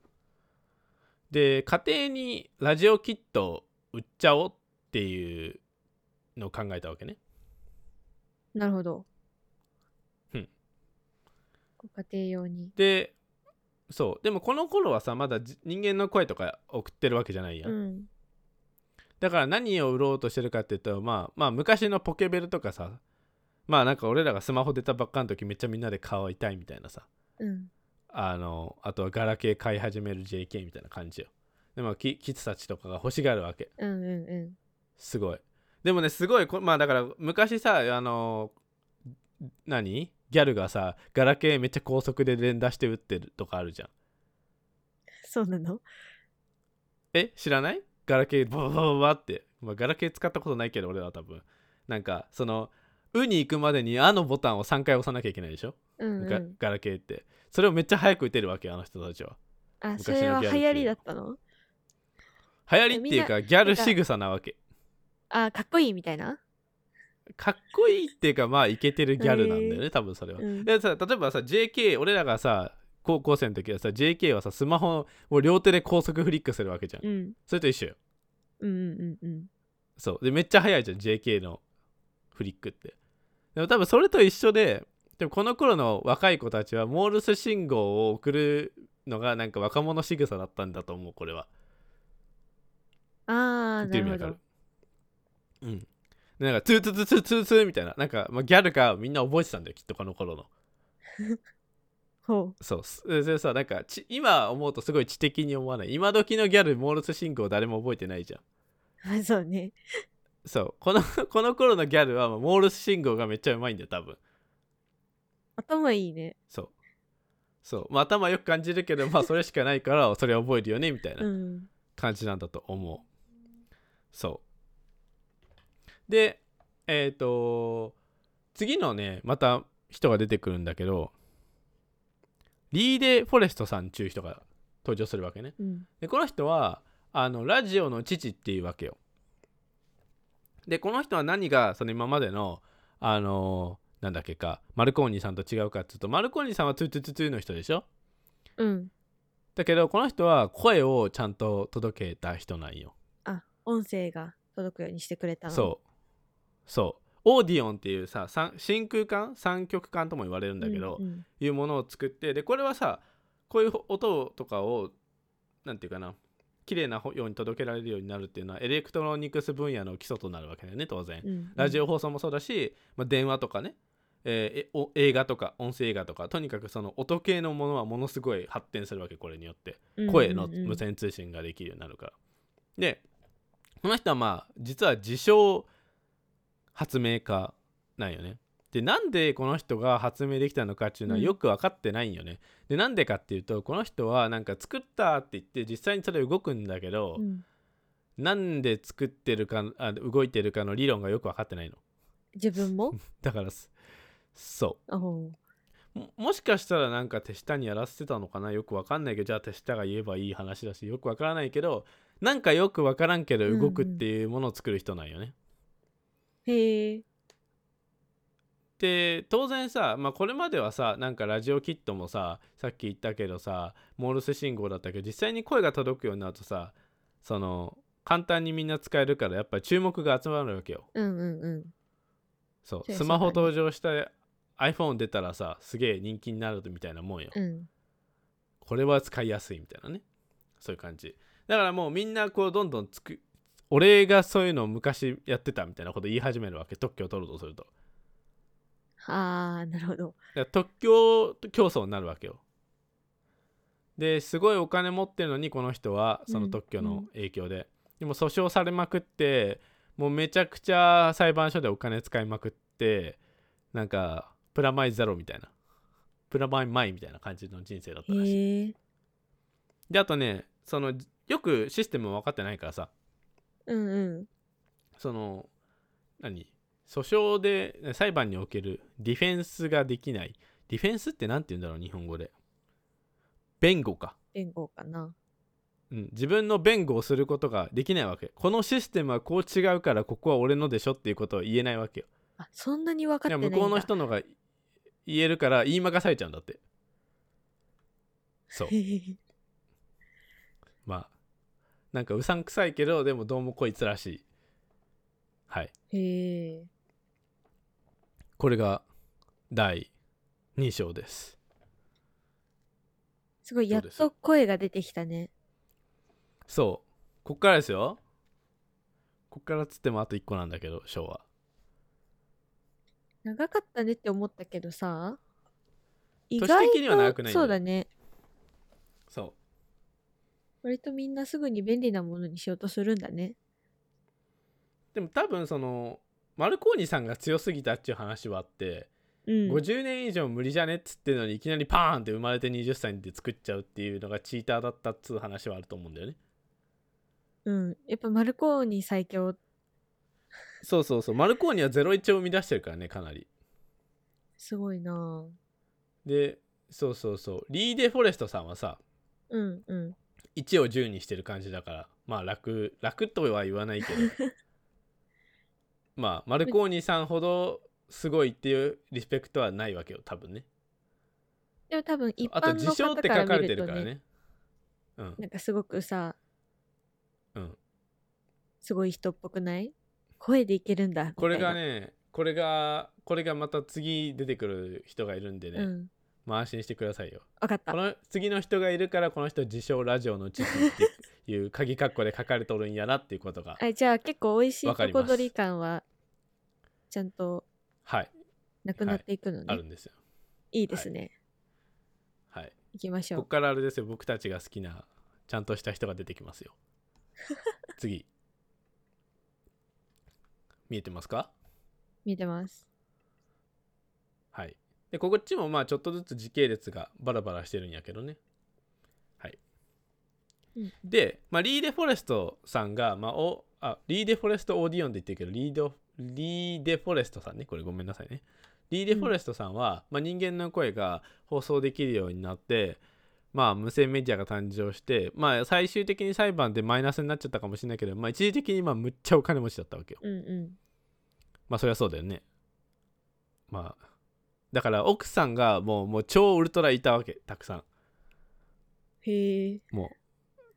で家庭にラジオキットを売っちゃおうっていうのを考えたわけね。
ーなるほど。
うん。
ご家庭用に。
でそう。でもこの頃はさまだじ人間の声とか送ってるわけじゃないやん、
うん。
だから何を売ろうとしてるかっていうとまあまあ昔のポケベルとかさまあなんか俺らがスマホ出たばっかの時めっちゃみんなで買いたいみたいなさ。
うん。
あのあとはガラケー買い始める JK みたいな感じよ。でもキキッズたちとかが欲しがるわけ。
うんうんうん。
すごい。でもねすごいこまあだから昔さあの何？ギャルがさガラケーめっちゃ高速で連打して打ってるとかあるじゃん。
そうなの？
え？知らない？ガラケーバババババって、まあ、ガラケー使ったことないけど俺は多分。なんかその「う」に行くまでに「あ」のボタンを3回押さなきゃいけないでしょ、ガ
うんうん。
ガラケーって。それをめっちゃ早く打てるわけよあの人たちは。
あそれは流行りだったの？
流行りっていうかギャル仕草なわけ。
あかっこいいみたいな？
かっこいいっていうかまあイケてるギャルなんだよね、多分それは、
うん。
でさ例えばさ JK 俺らがさ高校生の時はさ JK はさスマホを両手で高速フリックするわけじゃん、
うん。
それと一緒よ。
うんうんうんうん。
そう。でめっちゃ速いじゃん JK のフリックってでも多分それと一緒ででもこの頃の若い子たちはモールス信号を送るのがなんか若者仕草だったんだと思うこれは。
ああなるほど。
るうん。でなんかツーツーツーツーツーツーみたいな。なんか、まあ、ギャルがみんな覚えてたんだよきっとこの頃の。
ほ
そう。すでさなんかち今思うとすごい知的に思わない。今時のギャルモールス信号誰も覚えてないじゃん。
う そうね
そう。この この頃のギャルはもうモールス信号がめっちゃうまいんだよ多分。
頭いいね。
そう。そう、まあ、頭よく感じるけどまあそれしかないから それは覚えるよねみたいな
うん。
感じなんだと思う。そう。でえっ、と次のねまた人が出てくるんだけどリーデ・フォレストさんっちゅう人が登場するわけね。
うん。
でこの人はあのラジオの父っていうわけよでこの人は何がその今までのあのなんだっけかマルコーニさんと違うかっていうとマルコーニさんはツーツーツーツーの人でしょ？
うん。
だけどこの人は声をちゃんと届けた人なんよ。
あ音声が届くようにしてくれたの。
そう。そう。オーディオンっていうさ三真空管？三極管とも言われるんだけど、
うんうん。
いうものを作ってでこれはさこういう音とかをなんていうかな綺麗なように届けられるようになるっていうのはエレクトロニクス分野の基礎となるわけだよね当然。
うん
ラジオ放送もそうだし、まあ、電話とかね、えー映画とか音声映画とかとにかくその音系のものはものすごい発展するわけこれによって。
うん
声の
うん。うん
無線通信ができるようになるから。でこの人はまあ実は自称発明家なんよね。でなんでこの人が発明できたのかっていうのは
うん。
よく分かってないんよね。でなんでかっていうとこの人はなんか作ったって言って実際にそれ動くんだけど、
うん。
なんで作ってるかあ動いてるかの理論がよく分かってないの。
自分も？
だからすそう。ももしかしたらなんか手下にやらせてたのかな？よくわかんないけどじゃあ手下が言えばいい話だしよくわからないけどなんかよくわからんけど動くっていうものを作る人なんよね。
へえ
で当然さ、まあ、これまではさなんかラジオキットもささっき言ったけどさモールス信号だったけど実際に声が届くようになるとさその簡単にみんな使えるからやっぱり注目が集まるわけよ。
うんうんうん。
そうスマホ登場した iPhone 出たらさすげえ人気になるみたいなもんよ。
うん。
これは使いやすいみたいなね。そういう感じ。だからもうみんなこうどんどんつく俺がそういうのを昔やってたみたいなこと言い始めるわけ特許を取ろうとすると
ああなるほど。
特許競争になるわけよ。ですごいお金持ってるのにこの人はその特許の影響で、でも訴訟されまくってもうめちゃくちゃ裁判所でお金使いまくってなんかプラマイゼロみたいな。プラマイマイみたいな感じの人生だったらしい。であとねそのよくシステム分かってないからさ。
うんうん。
その何？訴訟で裁判におけるディフェンスができない。ディフェンスって何て言うんだろう日本語で。弁護か、
弁護かな。
うん、自分の弁護をすることができないわけ。このシステムはこう違うからここは俺のでしょっていうことを言えないわけよ。
あそんなに分かってない
向こうの人のが言えるから言いまかされちゃうんだって。そう。まあなんかうさんくさいけどでもどうもこいつらしい。はい。
へえ
これが第2章です。
すごいやっと声が出てきたね
そう。こっからですよ。こっからっつってもあと1個なんだけど、章は。
長かったねって思ったけどさ意
年
外
的には長くないんだよ
とそうだね
そ
割とみんなすぐに便利なものにしようとするんだね
う。でも多分その、マルコーニさんが強すぎたっていう話はあって、
うん
50年以上無理じゃねっつってるのにいきなりパーンって生まれて20歳で作っちゃうっていうのがチーターだったっつう話はあると思うんだよね。
うんやっぱマルコーニ最強
そうそうそう。マルコーニは01を生み出してるからね、かなり。
すごいな
で、そうそうそう。リー・デ・フォレストさんはさ、
うんうん
1を10にしてる感じだからまあ楽楽とは言わないけど まあマルコーニさんほどすごいっていうリスペクトはないわけよ多分ね。
でも多分一
あと
般の
自称って
方か
書かられて
見るとね。
るからねうん。
なんかすごくさ
うん。
すごい人っぽくない？声でいけるんだ
これが
み
ねこれがこれがまた次出てくる人がいるんでね、
うん。
まあ安心してくださいよ。
分かった。
この次の人がいるからこの人自称ラジオの父って いう鍵括弧で書かれとるんやなっていうことが
あじゃあ結構美味しいとこ取り感はちゃんと
はい。
なくなっていくのね、
あるんですよ。
い、いですね、
はい。
行きましょう。
ここからあれですよ。僕たちが好きなちゃんとした人が出てきますよ。次。見えてますか？
見てます。
はい。でこっちもまあちょっとずつ時系列がバラバラしてるんやけどねで、まあ、リー・デ・フォレストさんが、まあ、おあリー・デ・フォレスト・オーディオンで言ってるけどリードリー・デ・フォレストさんねこれごめんなさいね。リー・デ・フォレストさんは、まあ、人間の声が放送できるようになってまあ無線メディアが誕生してまあ最終的に裁判でマイナスになっちゃったかもしれないけどまあ一時的にまあむっちゃお金持ちだったわけよ。
うんうん。
まあそりゃそうだよね。まあだから奥さんがもうもう超ウルトラいたわけたくさん。
へえ
もう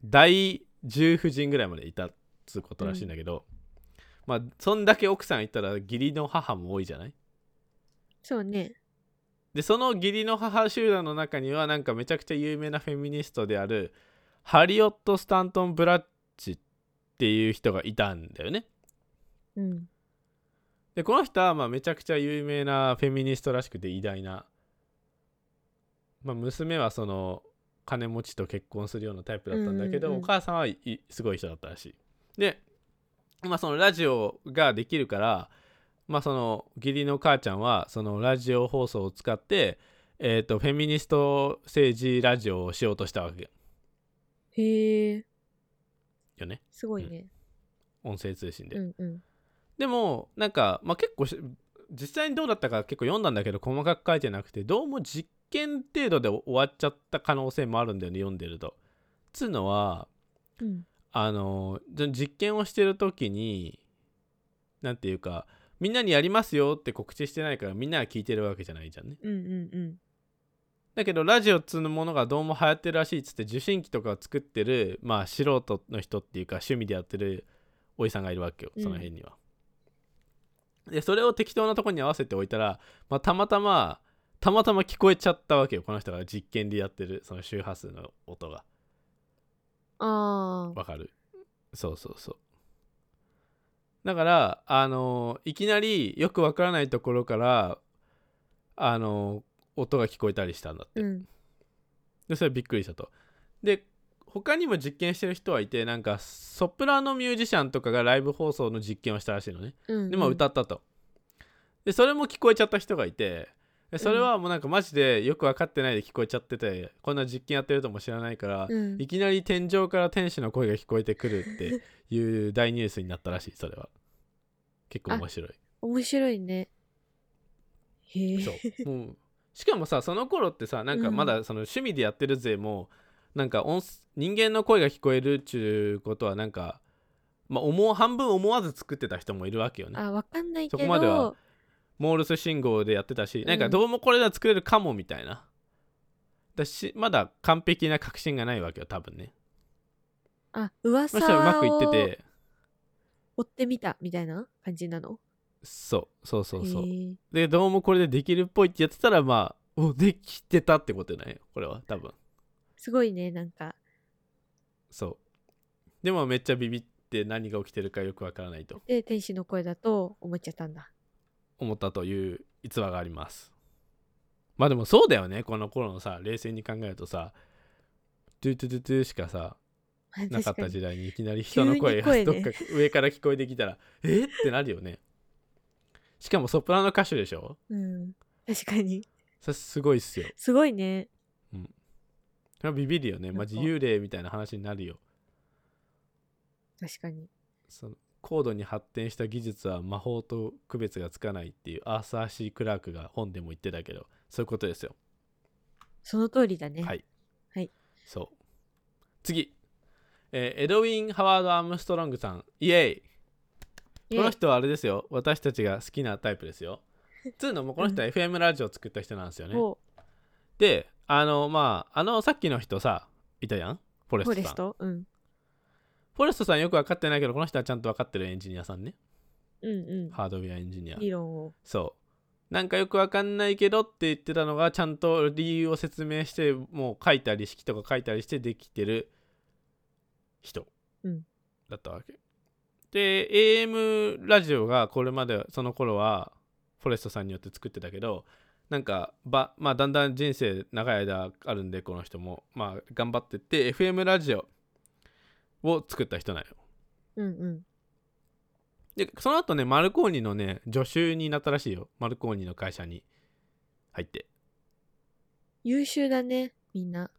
大重夫人ぐらいまでいたっつうことらしいんだけど、まあそんだけ奥さんいたら義理の母も多いじゃない？
そうね。
でその義理の母集団の中にはなんかめちゃくちゃ有名なフェミニストであるハリオット・スタントン・ブラッチっていう人がいたんだよね。
うん。
でこの人はまあめちゃくちゃ有名なフェミニストらしくて偉大な、まあ、娘はその金持ちと結婚するようなタイプだったんだけど、
うんうんうん。
お母さんはすごい人だったらしい。でまあそのラジオができるからまあその義理の母ちゃんはそのラジオ放送を使ってえっ、とフェミニスト政治ラジオをしようとしたわけ。
へえ。
よね？
すごいね。
音声通信で、
うんうん。
でもなんか、まあ、結構し実際にどうだったか結構読んだんだけど細かく書いてなくてどうも実験程度で終わっちゃった可能性もあるんだよね読んでると。つうのは
うん
あのじ実験をしてる時になんていうかみんなにやりますよって告知してないからみんなが聞いてるわけじゃないじゃんね。
うんうんうん
だけどラジオっつうものがどうも流行ってるらしいっつって受信機とかを作ってるまあ素人の人っていうか趣味でやってるおじさんがいるわけよ
うん
その辺には。でそれを適当なとこに合わせておいたら、まあ、たまたまたまたま聞こえちゃったわけよこの人が実験でやってるその周波数の音が。
ああ
わかる？そうそうそう。だからあのいきなりよくわからないところからあの音が聞こえたりしたんだって。
うん。
でそれびっくりしたと。で他にも実験してる人はいてなんかソプラノミュージシャンとかがライブ放送の実験をしたらしいのね。
うん
でも歌ったと。でそれも聞こえちゃった人がいてでそれはもうなんかマジでよく分かってないで聞こえちゃっててこんな実験やってるとも知らないから、
うん。
いきなり天井から天使の声が聞こえてくるって いう大ニュースになったらしいそれは。結構面白い。
面白いね。へえ。
そう。もうしかもさその頃ってさなんかまだその趣味でやってるぜもなんか音人間の声が聞こえるっちゅうことはなんかまあ思う半分思わず作ってた人もいるわけよね。
あわかんないけど
そこまではモールス信号でやってたし、
ん。
なんかどうもこれでは作れるかもみたいな。だしまだ完璧な確信がないわけよ多分ね。
あ
そ
噂
したらうまくいって
を
て。
追ってみたみたいな感じなの？
そうそうそうそう。でどうもこれでできるっぽいってやってたらまあおできてたってことねこれは多分。
すごいねなんか。
そう。でもめっちゃビビって何が起きてるかよくわからないと。
で天使の声だと思っちゃったんだ
思ったという逸話があります。まあでもそうだよね。この頃のさ冷静に考えるとさトゥトゥトゥトゥしかさなかった時代にいきなり人の声がどっか上から聞こえてきたらえ？ってなるよね。しかもソプラノ歌手でしょ？
うん。確かに。
それすごいっすよ。
すごいね。
それはビビるよね。マジ幽霊みたいな話になるよ。
確かに。
その高度に発展した技術は魔法と区別がつかないっていうアーサー・シー・クラークが本でも言ってたけどそういうことですよ。
その通りだね。
はい。
はい。
そう。次、えーエドウィン・ハワード・アームストロングさんイエイ。この人はあれですよ。私たちが好きなタイプですよ。つうのもこの人は FM ラジオを作った人なんですよね、
お
であのまああのさっきの人さいたやん？フォレス
フォレ
トさん
スト？うん
フォレストさんよく分かってないけどこの人はちゃんと分かってるエンジニアさんね。
うんうん。
ハードウェアエンジニア。
理論を
そう。なんかよくわかんないけどって言ってたのがちゃんと理由を説明してもう書いたり式とか書いたりしてできてる人。
うん。
だったわけ、で AM ラジオがこれまでその頃はフォレストさんによって作ってたけどなんかばまあだんだん人生長い間あるんでこの人も。まあ頑張ってって FM ラジオを作った人なんよ。
うんうん。
でその後ねマルコーニのね助手になったらしいよ。マルコーニの会社に入って。
優秀だねみんな。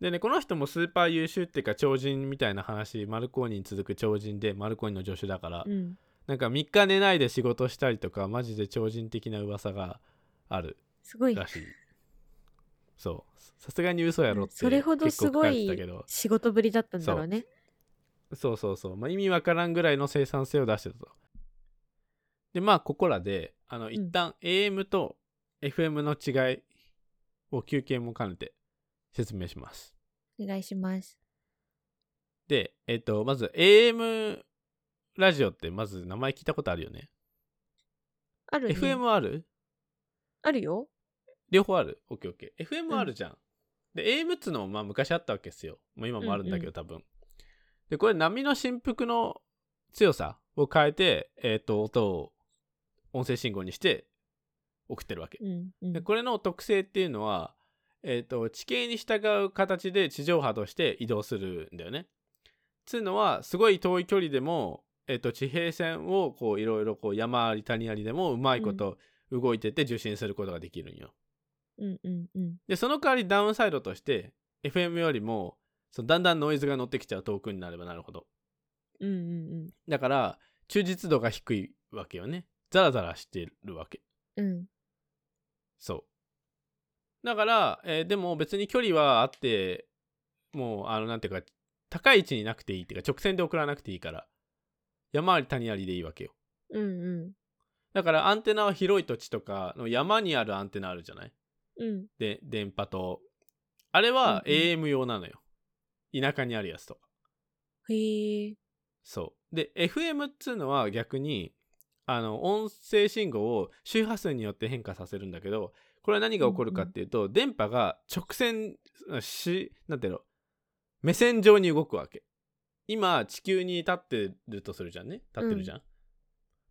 でねこの人もスーパー優秀っていうか超人みたいな話マルコーニに続く超人でマルコーニの助手だから、
うん。
なんか3日寝ないで仕事したりとかマジで超人的な噂がある
すごい。
らしい。そう。さすがに嘘やろって
それほどすご
い
仕事ぶりだったんだろうね
そうそうそう、まあ、意味わからんぐらいの生産性を出してたとでまあここらであの一旦 AM と FM の違いを休憩も兼ねて説明します
お願いします
で、えっと、まず AM ラジオってまず名前聞いたことあるよね？
あるね
FM ある？
あるよ
両方ある ?OKOK。FM あるじゃん。で、AM っつうのもまあ昔あったわけですよ。もう今もあるんだけど、多分。で、これ波の振幅の強さを変えて、えっ、と、音を音声信号にして送ってるわけ。
うんうん
でこれの特性っていうのは、えっ、と、地形に従う形で地上波として移動するんだよね。つうのは、すごい遠い距離でも、えっ、と、地平線をこういろいろこう山あり谷ありでもうまいこと動いてって受信することができるんよ。
うんうんうん
で、その代わりダウンサイドとして、FM よりも、そのだんだんノイズが乗ってきちゃう遠くになればなるほど。
うんうん
だから、忠実度が低いわけよね。ザラザラしてるわけ。
うんうん
そう。だから、えーでも別に距離はあって、もう、あの、なんていうか、高い位置になくていいっていうか、直線で送らなくていいから、山あり谷ありでいいわけよ。
うんうん
だから、アンテナは広い土地とかの山にあるアンテナあるじゃない？
うん
で、電波と。あれは
うんうん
AM 用なのよ。田舎にあるやつとか。
へえ
そう。で、FM っつうのは逆に、あの、音声信号を周波数によって変化させるんだけど、これは何が起こるかっていうと、電波が直線し、なんていうの、目線上に動くわけ。今、地球に立ってるとするじゃんね？立ってるじゃん？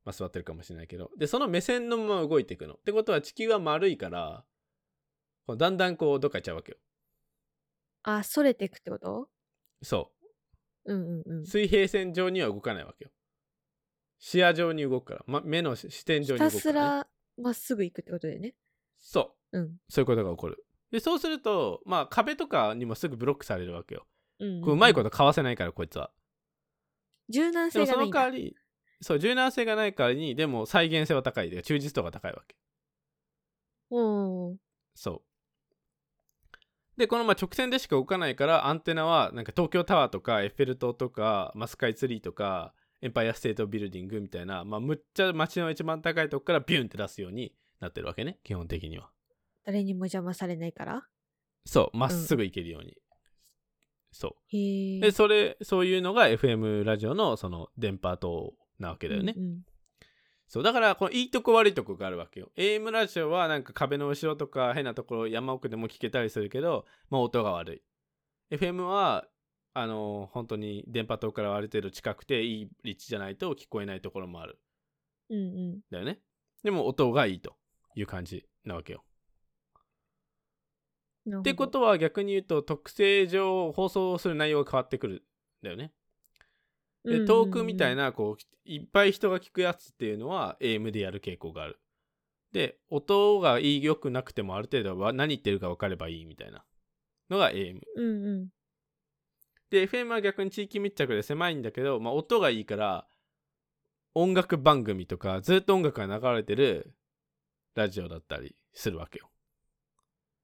まあ、座ってるかもしれないけど。で、その目線のまま動いていくの。ってことは地球は丸いから、だんだんこう、どっか行っちゃうわけよ。
あそれていくってこと？
そう。
うんうんうん
水平線上には動かないわけよ。視野上に動くから、ま、目の視点上
ひた
に動くから、ね。
すらまっすぐ行くってことだよね
そう。
うん
そういうことが起こる。で、そうすると、まあ壁とかにもすぐブロックされるわけよ。
うん
こううまいこととかわせないから、こいつは。
柔軟性がないんだ
の代わり、そう、柔軟性がない代わりに、でも再現性は高い。で忠実度が高いわけ。
おー
そう。で、このまあ直線でしか動かないから、アンテナはなんか東京タワーとかエッフェル塔とか、まあ、スカイツリーとか、エンパイアステートビルディングみたいな、まあ、むっちゃ街の一番高いとこからビュンって出すようになってるわけね、基本的には。
誰にも邪魔されないから？
そう、まっすぐ行けるように。そう。
へえ
で、それ、そういうのが FM ラジオのその電波塔なわけだよね。
うんうん
そう、だから、このいいとこ悪いとこがあるわけよ。AM ラジオはなんか壁の後ろとか変なところ山奥でも聞けたりするけど、まあ音が悪い。FM は、あの本当に電波塔からある程度近くていい立地じゃないと聞こえないところもある。
うんうん
だよね。でも音がいいという感じなわけよ。ってことは逆に言うと特性上放送する内容が変わってくるんだよね。で遠くみたい
な
なこういっぱい人が聞くやつっていうのは AM でやる傾向がある。で音がいい良くなくてもある程度は何言ってるか分かればいいみたいなのが AM。
うんうん
で FM は逆に地域密着で狭いんだけど、まあ、音がいいから音楽番組とかずっと音楽が流れてるラジオだったりするわけよ。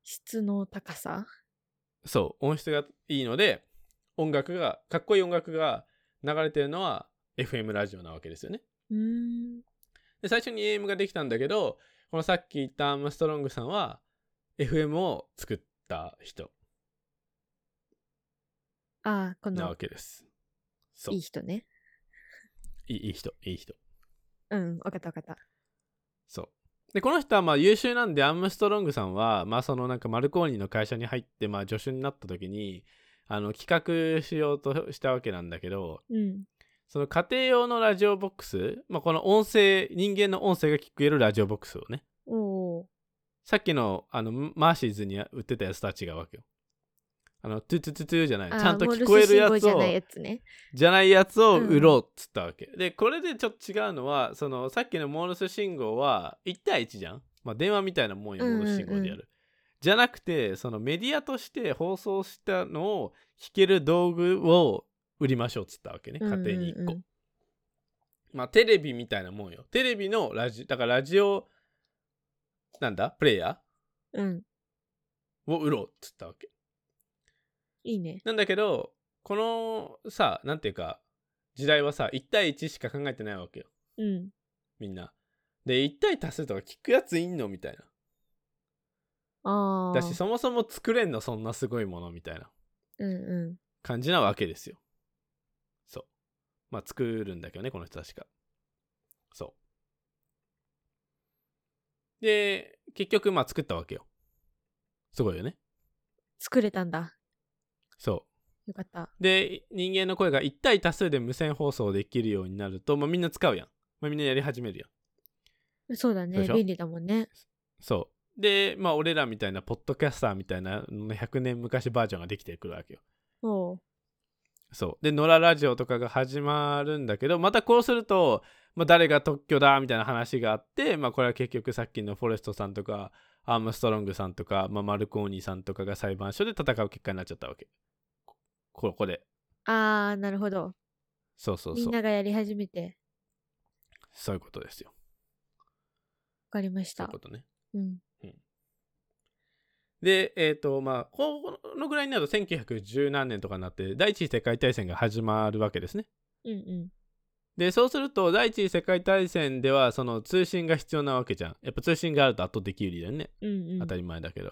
質の高さ？
そう音質がいいので音楽がかっこいい音楽が流れてるのは FM ラジオなわけですよね。
うーん
で最初に AM ができたんだけどこのさっき言ったアームストロングさんは FM を作った人
ああこ
な
の
わけです。そう
いい人ね
いいいい人いい人。
うんわかったわかった
そう。でこの人はまあ優秀なんでアームストロングさんはまあそのなんかマルコーニの会社に入ってまあ助手になった時にあの企画しようとしたわけなんだけど
うん
その家庭用のラジオボックス、まあ、この音声人間の音声が聞けるラジオボックスをねさっきのあのメイシーズに売ってたやつとは違うわけよ。あのトゥトゥトゥトゥじゃないちゃんと聞こえるやつを
じゃないやつね
じゃないやつを
うん
売ろうっつったわけ。で、これでちょっと違うのは、そのさっきのモールス信号は1対1じゃん。まあ電話みたいなもんよ、モールス信号でやる。じゃなくて、そのメディアとして放送したのを弾ける道具を売りましょうっつったわけね、家庭に1個。まあテレビみたいなもんよ。テレビのラジ、だからラジオ、なんだプレイヤ
うん
ーを売ろうっつったわけ。
いいね
なんだけど、このさ、なんていうか、時代はさ、1対1しか考えてないわけよ。
うん
みんな。で、1対多数とか聞くやついんの？みたいな。だし、そもそも作れんのそんなすごいものみたいな感じなわけですよ。そう。まあ、作るんだけどね、この人たちが。そう。で、結局、まあ、作ったわけよ。すごいよね。
作れたんだ。
そ
よかった。
う。で、人間の声が1対多数で無線放送できるようになると、まあ、みんな使うやん。まあ、みんなやり始めるやん。
そうだね。便利だもんね。
そう。で、まあ、俺らみたいな、ポッドキャスターみたいなのの100年昔バージョンができてくるわけよ。
おう。
そう。で、野良ラジオとかが始まるんだけど、またこうすると、まあ、誰が特許だみたいな話があって、まあ、これは結局さっきのフォレストさんとか、アームストロングさんとか、まあ、マルコーニーさんとかが裁判所で戦う結果になっちゃったわけ。こここで。
あー、なるほど。
そうそうそう。
みんながやり始めて。
そういうことですよ。
わかりました
そういう。ことね。
うん。
で、えっ、と、まあ、このぐらいになると1910何年とかになって、第一次世界大戦が始まるわけですね。
うんうん。
で、そうすると、第一次世界大戦では、その通信が必要なわけじゃん。やっぱ通信があると圧倒的有利だよね。
うんうん。
当たり前だけど。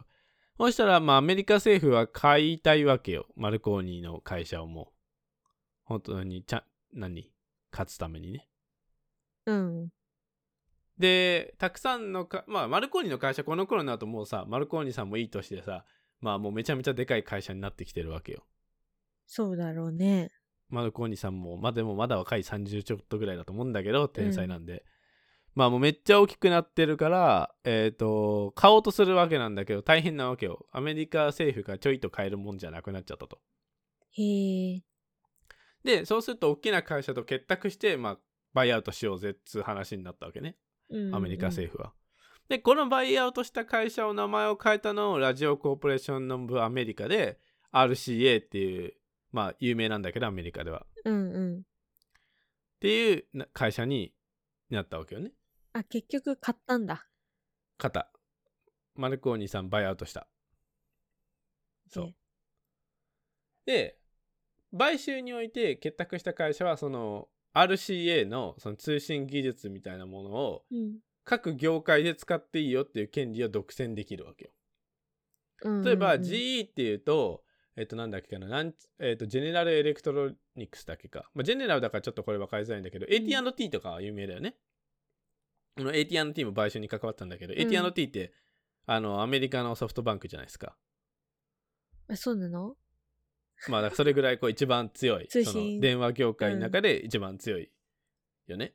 そしたら、まあ、アメリカ政府は買いたいわけよ。マルコーニーの会社をもう。本当に、ちゃ、何？勝つためにね。
うん。
で、たくさんのか、まあ、マルコーニーの会社、この頃になるともうさ、マルコーニーさんもいい年でさ、まあ、もうめちゃめちゃでかい会社になってきてるわけよ。
そうだろうね。
マルコーニさんも、まあでもまだ若い30ちょっとぐらいだと思うんだけど、天才なんで。まあもうめっちゃ大きくなってるから、えっ、と、買おうとするわけなんだけど、大変なわけよ。アメリカ政府がちょいと買えるもんじゃなくなっちゃったと。
へえ。
で、そうすると大きな会社と結託して、まあ、バイアウトしようぜっつう話になったわけね。アメリカ政府は。で、このバイアウトした会社を名前を変えたのをラジオコーポレーション・ノンブ・アメリカで RCA っていう、まあ有名なんだけどアメリカでは。
うんうん。
っていうな会社になったわけよね。
あ、結局買ったんだ。
肩。マルコーニさんバイアウトした。そう
ね。
で、買収において結託した会社はその RCA のその通信技術みたいなものを
うん
各業界で使っていいよっていう権利を独占できるわけよ。例えば GE っていうと、えっと、なんだっけかな、なんえっと、ジェネラルエレクトロニクスだっけか。まあ、ジェネラルだからちょっとこれ分かりづらいんだけど、AT&T とかは有名だよね。あの AT&T も買収に関わったんだけど、
ん
AT&T って、あの、アメリカのソフトバンクじゃないですか。
あ、そうなの？
まあ、それぐらいこう一番強い。
通信
その電話業界の中で一番強いよね。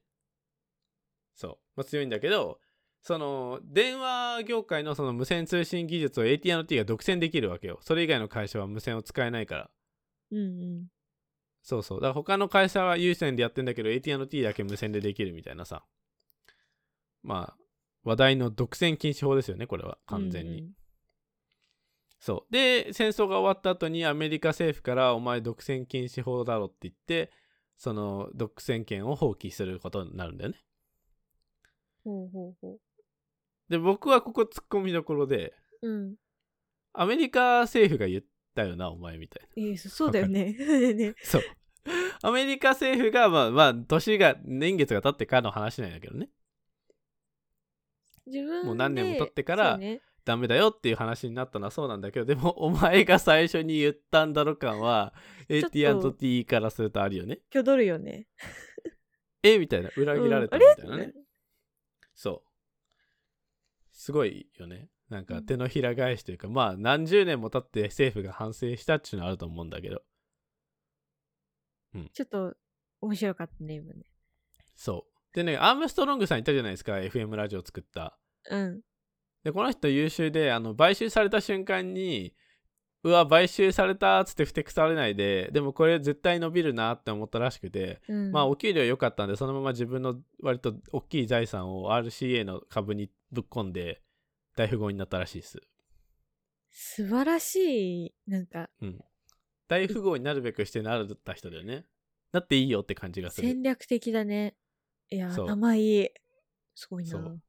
そう。まあ、強いんだけど、その電話業界のその無線通信技術を AT&T が独占できるわけよ。それ以外の会社は無線を使えないから。
うんうん。
そうそう。だから他の会社は有線でやってんだけど AT&T だけ無線でできるみたいなさ。まあ、話題の独占禁止法ですよね、これは。完全に。
うん
そう。で、戦争が終わった後にアメリカ政府からお前独占禁止法だろって言って、その独占権を放棄することになるんだよね。
ほうほうほ
で、僕はここ突っ込みどころで、
う。うん。
アメリカ政府が言ったよな、お前みたいな。
えーそそうだよね。ね
そう。アメリカ政府が、まあまあ、年が、年月が経ってからの話なんだけどね。
自分で
もう何年も経ってから
ね
ダメだよっていう話になったのはそうなんだけど、でも、お前が最初に言ったんだろ感は、AT&T からするとあるよね。
挙取るよね。
えみたいな。裏切られたみたいなね。
あれ
そう。すごいよね。なんか手のひら返しというか、まあ何十年も経って政府が反省したっていうのはあると思うんだけど。
ちょっと面白かったね、今ね。
そう。でね、アームストロングさんいたじゃないですか、FM ラジオ作った。
うん。
で、この人優秀で、あの、買収された瞬間に、うわ、買収されたっつってふてくされないで、でもこれ絶対伸びるなって思ったらしくて、
うん、
まあお給料良かったんで、そのまま自分の割と大きい財産を RCA の株にぶっ込んで、大富豪になったらしいです。
素晴らしい、なんか、
大富豪になるべくしてなった人だよね。なっていいよって感じがする。
戦略的だね。いや、
そう
頭いい。すごいな。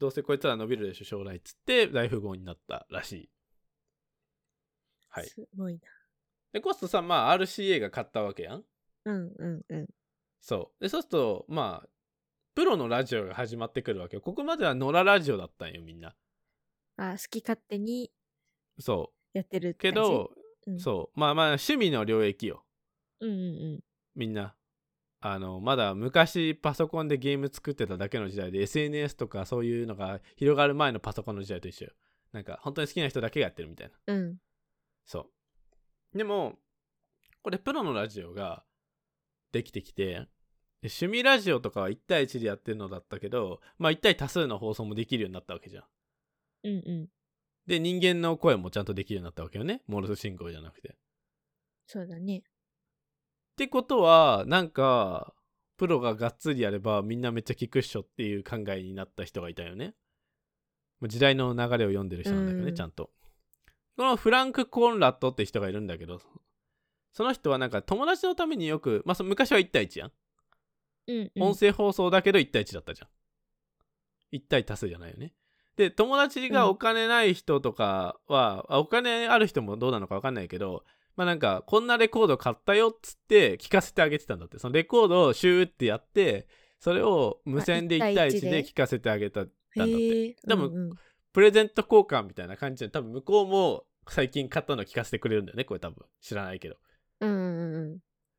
どうせこいつら伸びるでしょ、将来っつって大富豪になったらしい。はい。
すごいな。
で、コストさん、まあ RCA が買ったわけやん。
うんうんうん。
そう。で、そうすると、まあ、プロのラジオが始まってくるわけよ。ここまでは野良ラジオだったんよ、みんな。
あ、好き勝手に
そ
やってる
けど、
うん、
そう。まあまあ、趣味の領域よ。
うんうん
みんな。あの、まだ昔パソコンでゲーム作ってただけの時代で SNS とかそういうのが広がる前のパソコンの時代と一緒よ。なんか本当に好きな人だけがやってるみたいな
うん。
そうでもこれプロのラジオができてきてで趣味ラジオとかは1対1でやってるのだったけどまあ1対多数の放送もできるようになったわけじゃん
うんうん。
で人間の声もちゃんとできるようになったわけよねモールス信号じゃなくて
そうだね。
ってことはなんかプロががっつりやればみんなめっちゃ聞くっしょっていう考えになった人がいたよね。時代の流れを読んでる人なんだけどね、
うん。
ちゃんと。このフランク・コンラットって人がいるんだけどその人はなんか友達のためによくまあそ昔は1対1やん、
うん、うん。
音声放送だけど1対1だったじゃん。1対多数じゃないよね。で友達がお金ない人とかは、あお金ある人もどうなのか分かんないけどまあなんかこんなレコード買ったよっつって聞かせてあげてたんだって。そのレコードをシューってやってそれを無線で
あ
1
1
対1
対1で。
で聞かせてあげたんだって。
え。
多分
うんうん。
プレゼント交換みたいな感じで多分向こうも最近買ったの聞かせてくれるんだよねこれ多分。知らないけど。
うんうんうん。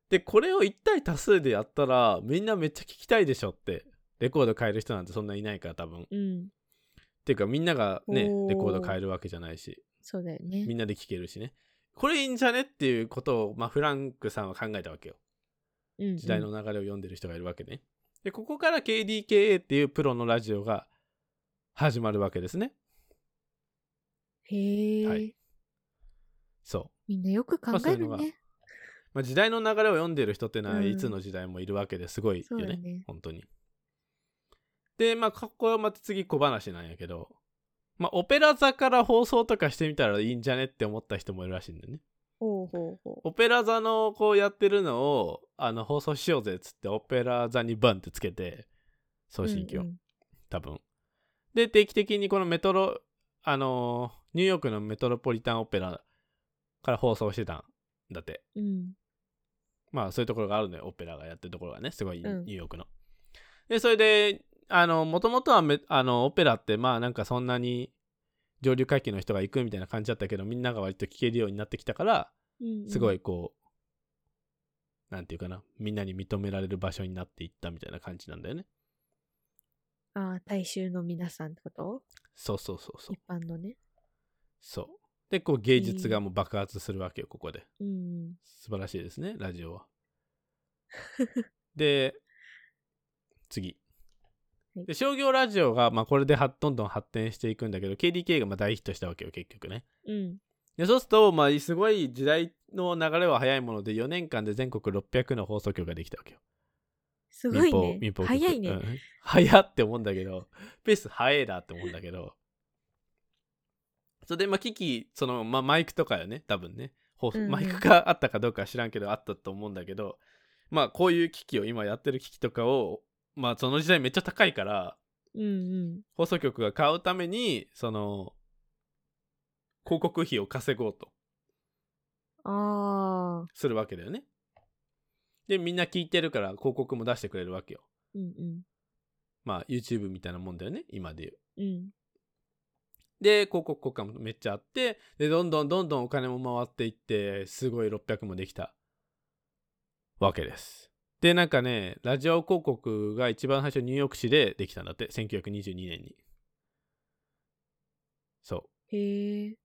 でこれを1対多数でやったらみんなめっちゃ聞きたいでしょってレコード買える人なんてそんないないから多分。っ
うん。
ていうかみんながねレコード買えるわけじゃないし。
そうだよね。
み。んなで聴けるしねこれいいんじゃねっていうことを、まあ、フランクさんは考えたわけよ。時代の流れを読んでる人がいるわけね。でここから KDKA っていうプロのラジオが始まるわけですね。
へえ、
はい。そう。
みんなよく考えるね。
まあ、時代の流れを読んでる人ってのは
うん。
いつの時代もいるわけですごいよね,、
そうだね。
本当に。でまあここはまた次小話なんやけどまあオペラ座から放送とかしてみたらいいんじゃねって思った人もいるらしいんだよね。
ほうほうほ
オペラ座のこうやってるのをあの放送しようぜっつってオペラ座にバンってつけて送
う。
信機を、
うんうん。
多分。で定期的にこのメトロあのーニューヨークのメトロポリタンオペラから放送してたんだって。
うん。
まあそういうところがあるのよ。オペラがやってるところがね。すごいニ
うん。
ューヨークの、でそれであのもともとはめあのオペラってまあなんかそんなに上流階級の人が行くみたいな感じだったけどみんなが割と聴けるようになってきたから
うんうん。
すごいこう、なんていうかなみんなに認められる場所になっていったみたいな感じなんだよね。
ああ、大衆の皆さんってこと？
そうそうそうそう。
一般のね。
そう。でこう芸術がもう爆発するわけよここで。
うん。
素晴らしいですねラジオは。で次。
はい
で商業ラジオが、まあ、これではどんどん発展していくんだけど KDK がまあ大ヒットしたわけよ結局ね。
うん。
でそうすると、まあ、すごい時代の流れは早いもので4年間で全国600の放送局ができたわけよ。
すごいね。
民放。
早いね。
うん。早って思うんだけどペース早いなって思うんだけど。それでまあ機器その、まあ、マイクとかよね多分ね。
うんうん。
マイクがあったかどうかは知らんけどあったと思うんだけどまあこういう機器を今やってる機器とかをまあその時代めっちゃ高いから
うんうん。
放送局が買うためにその広告費を稼ごうと
ああ。
するわけだよねでみんな聞いてるから広告も出してくれるわけよ
うんうん。
まあ YouTube みたいなもんだよね今で言う
うん。
で広告効果もめっちゃあってでどんどんどんどんお金も回っていってすごい600もできたわけですでなんかねラジオ広告が一番最初ニューヨーク市でできたんだって1922年にそう
へえ。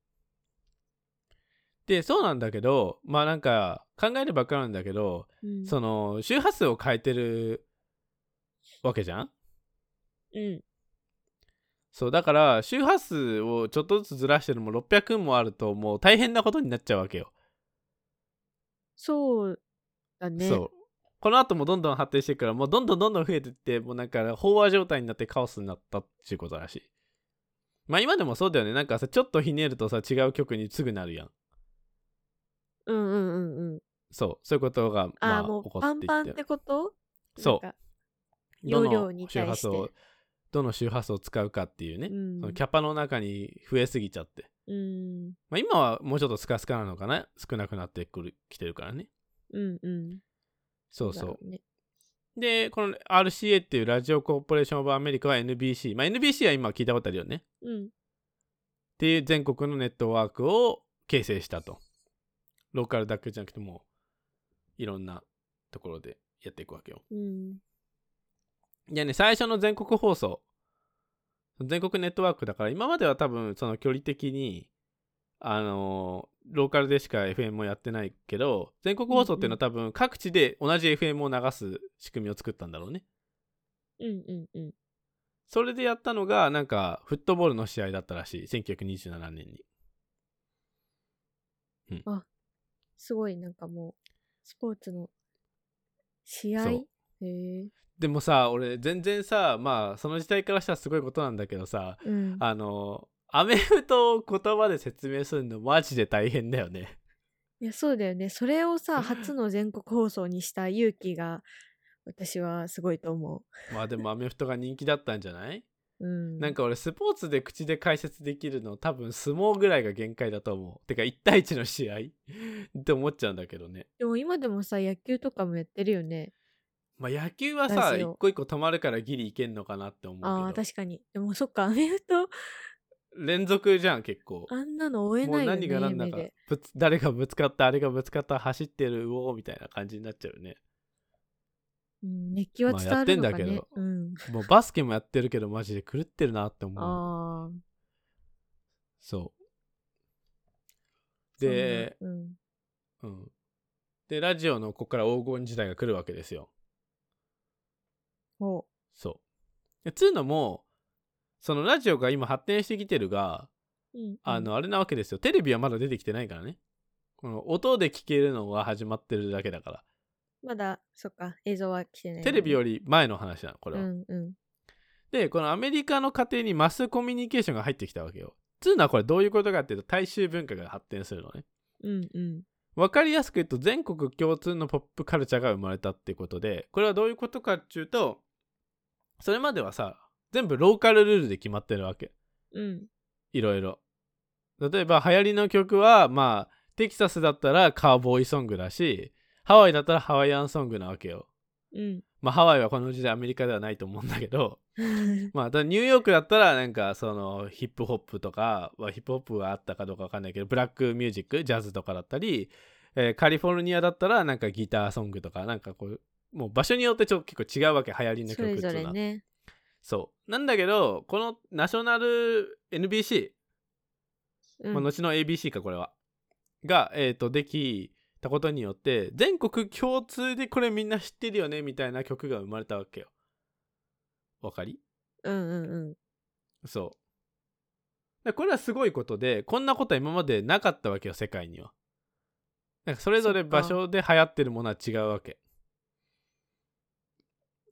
でそうなんだけどまあなんか考えれば分かるんだけど
うん。
その周波数を変えてるわけじゃん？
うん。
そうだから周波数をちょっとずつずらしてるのも600もあるともう大変なことになっちゃうわけよ
そうだね。
そうこの後もどんどん発展していくからもうどんどんどんどん増えてってもうなんか飽和状態になってカオスになったっていうことらしい。まあ今でもそうだよね。なんかさちょっとひねるとさ違う曲にすぐなるやん。
うんうんうんうん。
そう。そういうことが
ああ、
まあ
もう
起こっていっ
パンパンっててこと？
そう。
容量
の
に対して。
周波数をどの周波数を使うかっていうね、
うん。
そのキャパの中に増えすぎちゃって、
うん。
まあ、今はもうちょっとスカスカなのかな？少なくなってくるきてるからね。
うんうん。
そうそう。でこの RCA っていうラジオコーポレーション・オブ・アメリカは NBC まあ NBC は今聞いたことあるよね
うん。
っていう全国のネットワークを形成したとローカルだけじゃなくてもいろんなところでやっていくわけよ
うん。
いやね最初の全国放送全国ネットワークだから今までは多分その距離的にあのローカルでしか FM もやってないけど全国放送っていうのは多分各地で同じ FM を流す仕組みを作ったんだろうね。
うんうんうん。
それでやったのがなんかフットボールの試合だったらしい。1927年に。
すごい。なんかもう、スポーツの試合？へえ。
でもさ俺全然さまあその時代からしたらすごいことなんだけどさ
うん。
あのアメフトを言葉で説明するのマジで大変だよね
いや、そうだよね。それをさ、初の全国放送にした勇気が、私はすごいと思
まあでもアメフトが人気だったんじゃない、
う。うん。
なんか俺スポーツで口で解説できるの多分相撲ぐらいが限界だと思うてか1対1の試合？って思っちゃうんだけどね
でも今でもさ、野球とかもやってるよね。
まあ野球はさ一個一個止まるからギリいけんのかなって思うけ
ああ、
ど
確かに。でもそっか、アメフト、
連続じゃん結構
あんなの追えないよね、
何が何だか。ぶつ誰がぶつかったあれがぶつかった走ってるうおーみたいな感じになっちゃうよね
うん、熱気は
まあ
伝わるのかね。
やってんだけど
うん。
もうバスケもやってるけどマジで狂ってるなって思う
ああ。
そうで、
うん。
うん。で、ラジオのここから黄金時代が来るわけですよ。
ほ
そう。でつうのも、そのラジオが今発展してきてるが、
う。うん、
あの、あれなわけですよ。テレビはまだ出てきてないからね。この音で聞けるのが始まってるだけだから。
まだ、そっか、映像は来てない、
テレビより前の話なの、これは。
うんうん。
で、このアメリカの家庭にマスコミュニケーションが入ってきたわけよ。つうのはこれどういうことかっていうと、大衆文化が発展するのね。
うんうん。
わかりやすく言うと全国共通のポップカルチャーが生まれたってことでこれはどういうことかっていうとそれまではさ全部ローカルルールで決まってるわけ
うん。
いろいろ例えば流行りの曲はまあテキサスだったらカーボーイソングだしハワイだったらハワイアンソングなわけよ
うん。
まあハワイはこの時代アメリカではないと思うんだけど まあただニューヨークだったらなんかそのヒップホップとか、まあ、ヒップホップがあったかどうかわかんないけどブラックミュージックジャズとかだったり、えーカリフォルニアだったらなんかギターソングとかなんかこうもう場所によってちょっと結構違うわけ流行りの
それぞ
曲っていうのは
れね。
そうなんだけどこのナショナル NBC、
うん
まあ、後の ABC かこれはが、えー、とできたことによって全国共通でこれみんな知ってるよねみたいな曲が生まれたわけよわかり？
うんうんうん。
そう。でこれはすごいことで、こんなことは今までなかったわけよ、世界には。なんかそれぞれ場所で流行ってるものは違うわけ。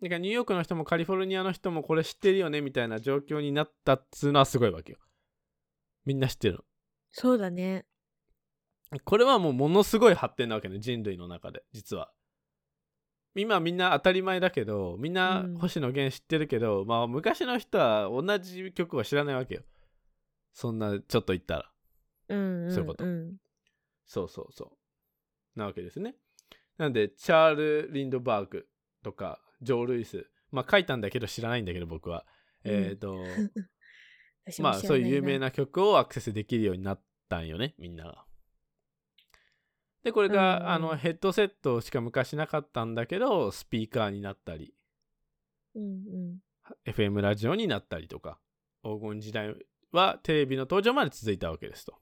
だからニューヨークの人もカリフォルニアの人もこれ知ってるよねみたいな状況になったっつうのはすごいわけよ。みんな知ってる
そうだね。
の。これはもうものすごい発展なわけね、人類の中で、実は。今みんな当たり前だけど、みんな
うん
星野源知ってるけど、まあ昔の人は同じ曲は知らないわけよ。そんなちょっと言ったら。
うんうん、うん。
そういうことそうそうそう。なわけですね。なんで、チャール・リンドバーグとか、ジョー・ルイス。まあ書いたんだけど知らないんだけど僕は。
うん
えっ、と、
私も
まあそういう有名
な。
な曲をアクセスできるようになったんよね、みんなが。で、これが、
うん
あの、ヘッドセットしか昔なかったんだけど、スピーカーになったり、
うんうん。
FM ラジオになったりとか、黄金時代はテレビの登場まで続いたわけですと。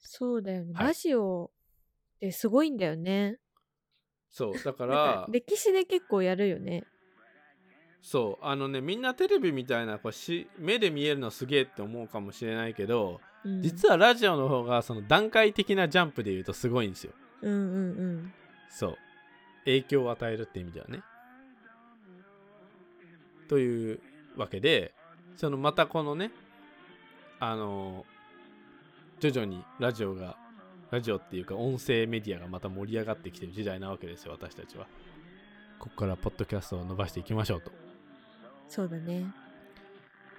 そうだよね。
はい
ラジオってすごいんだよね。
そう、だから
か、歴史で結構やるよね。
そうあのねみんなテレビみたいなこうし目で見えるのすげえって思うかもしれないけど、
うん、
実はラジオの方がその段階的なジャンプで言うとすごいんですよ
うんうんうん。
そう影響を与えるって意味ではねというわけでそのまたこのねあの徐々にラジオがラジオっていうか音声メディアがまた盛り上がってきてる時代なわけですよ私たちはここからポッドキャストを伸ばしていきましょうと
そうだね。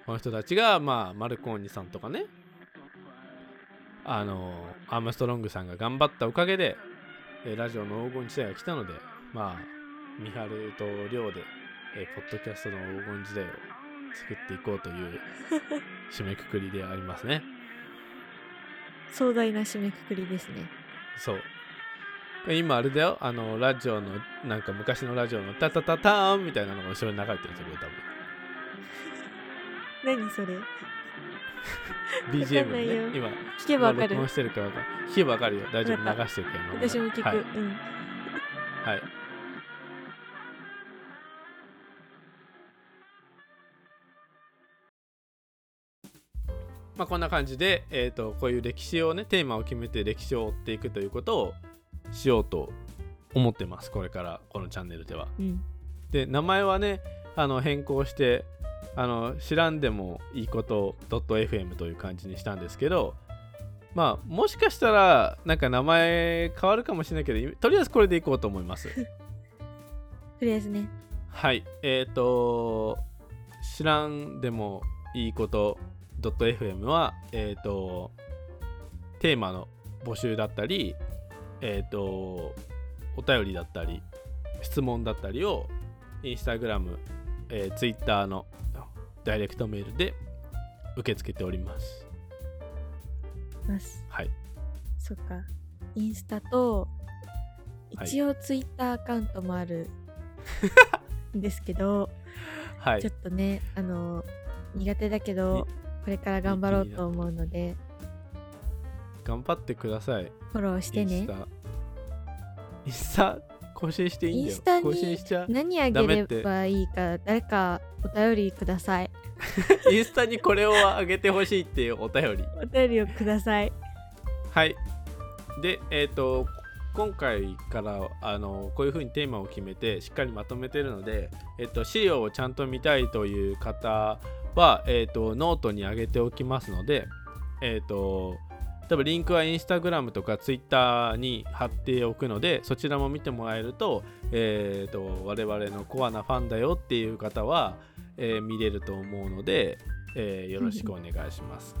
この人たちが、まあ、マルコーニさんとかね、あの、アームストロングさんが頑張ったおかげで、えーラジオの黄金時代が来たので、まあ、ミハルとリョウで、えーポッドキャストの黄金時代を作っていこうという締めくくりでありますね。
壮大な締めくくりですね。
そう。今あれだよ、あの、ラジオの、なんか昔のラジオのタタタターンみたいなのが後ろに流れてるんですよ、これ多分。
何それ？
BGM ね。今
聞けばわかる。
録音してるかわかる。聞けばわかるよ。大丈夫。流してるから今
私も聞く、
はい、
うん。
はいまあ、こんな感じで、えー、とこういう歴史をねテーマを決めて歴史を追っていくということをしようと思ってます。これからこのチャンネルでは。
うん。
で名前はねあの変更してあの知らんでもいいこと .fm という感じにしたんですけどまあもしかしたらなんか名前変わるかもしれないけどとりあえずこれでいこうと思います。
とりあえずね。
はい。えっ、と知らんでもいいこと .fm はえっ、とテーマの募集だったりえっ、とお便りだったり質問だったりをインスタグラム、えー、ツイッターのダイレクトメールで受け付けております。
ます
はい。
そっかインスタと
はい
一応ツイッターアカウントもある んですけど、
はい
ちょ。っとねあの苦手だけどこれから頑張ろうと思うので
頑張ってください。
フォローしてね
インスタ。更新していいんだよ。
インスタに。何あげればいいか誰かお便りください
インスタにこれをあげてほしいっていうお便り。
お便りをください
はい。で、えっ、と、今回からあのこういうふうにテーマを決めてしっかりまとめてるので、えっと、資料をちゃんと見たいという方は、えっと、ノートに上げておきますので、えっと、多分リンクはインスタグラムとかツイッターに貼っておくのでそちらも見てもらえると,、えっと我々のコアなファンだよっていう方は、えー見れると思うので、えーよろしく
お願いします。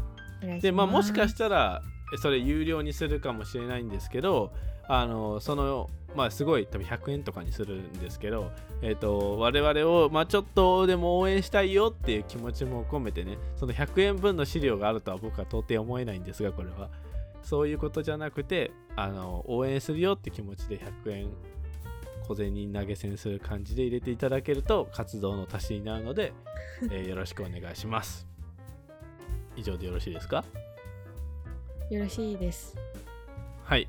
でまあもしかしたらえそれ有料にするかもしれないんですけどあのそのまあすごい多分100円とかにするんですけどえっ、と我々をまあちょっとでも応援したいよっていう気持ちも込めてねその100円分の資料があるとは僕は到底思えないんですがこれは。そういうことじゃなくてあの応援するよって気持ちで100円小銭投げ銭する感じで入れていただけると活動の足しになるので、えーよろしくお願いします。以上でよろしいですか？
よろしいです。
はい。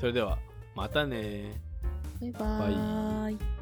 それでは、またね。
バイバーイ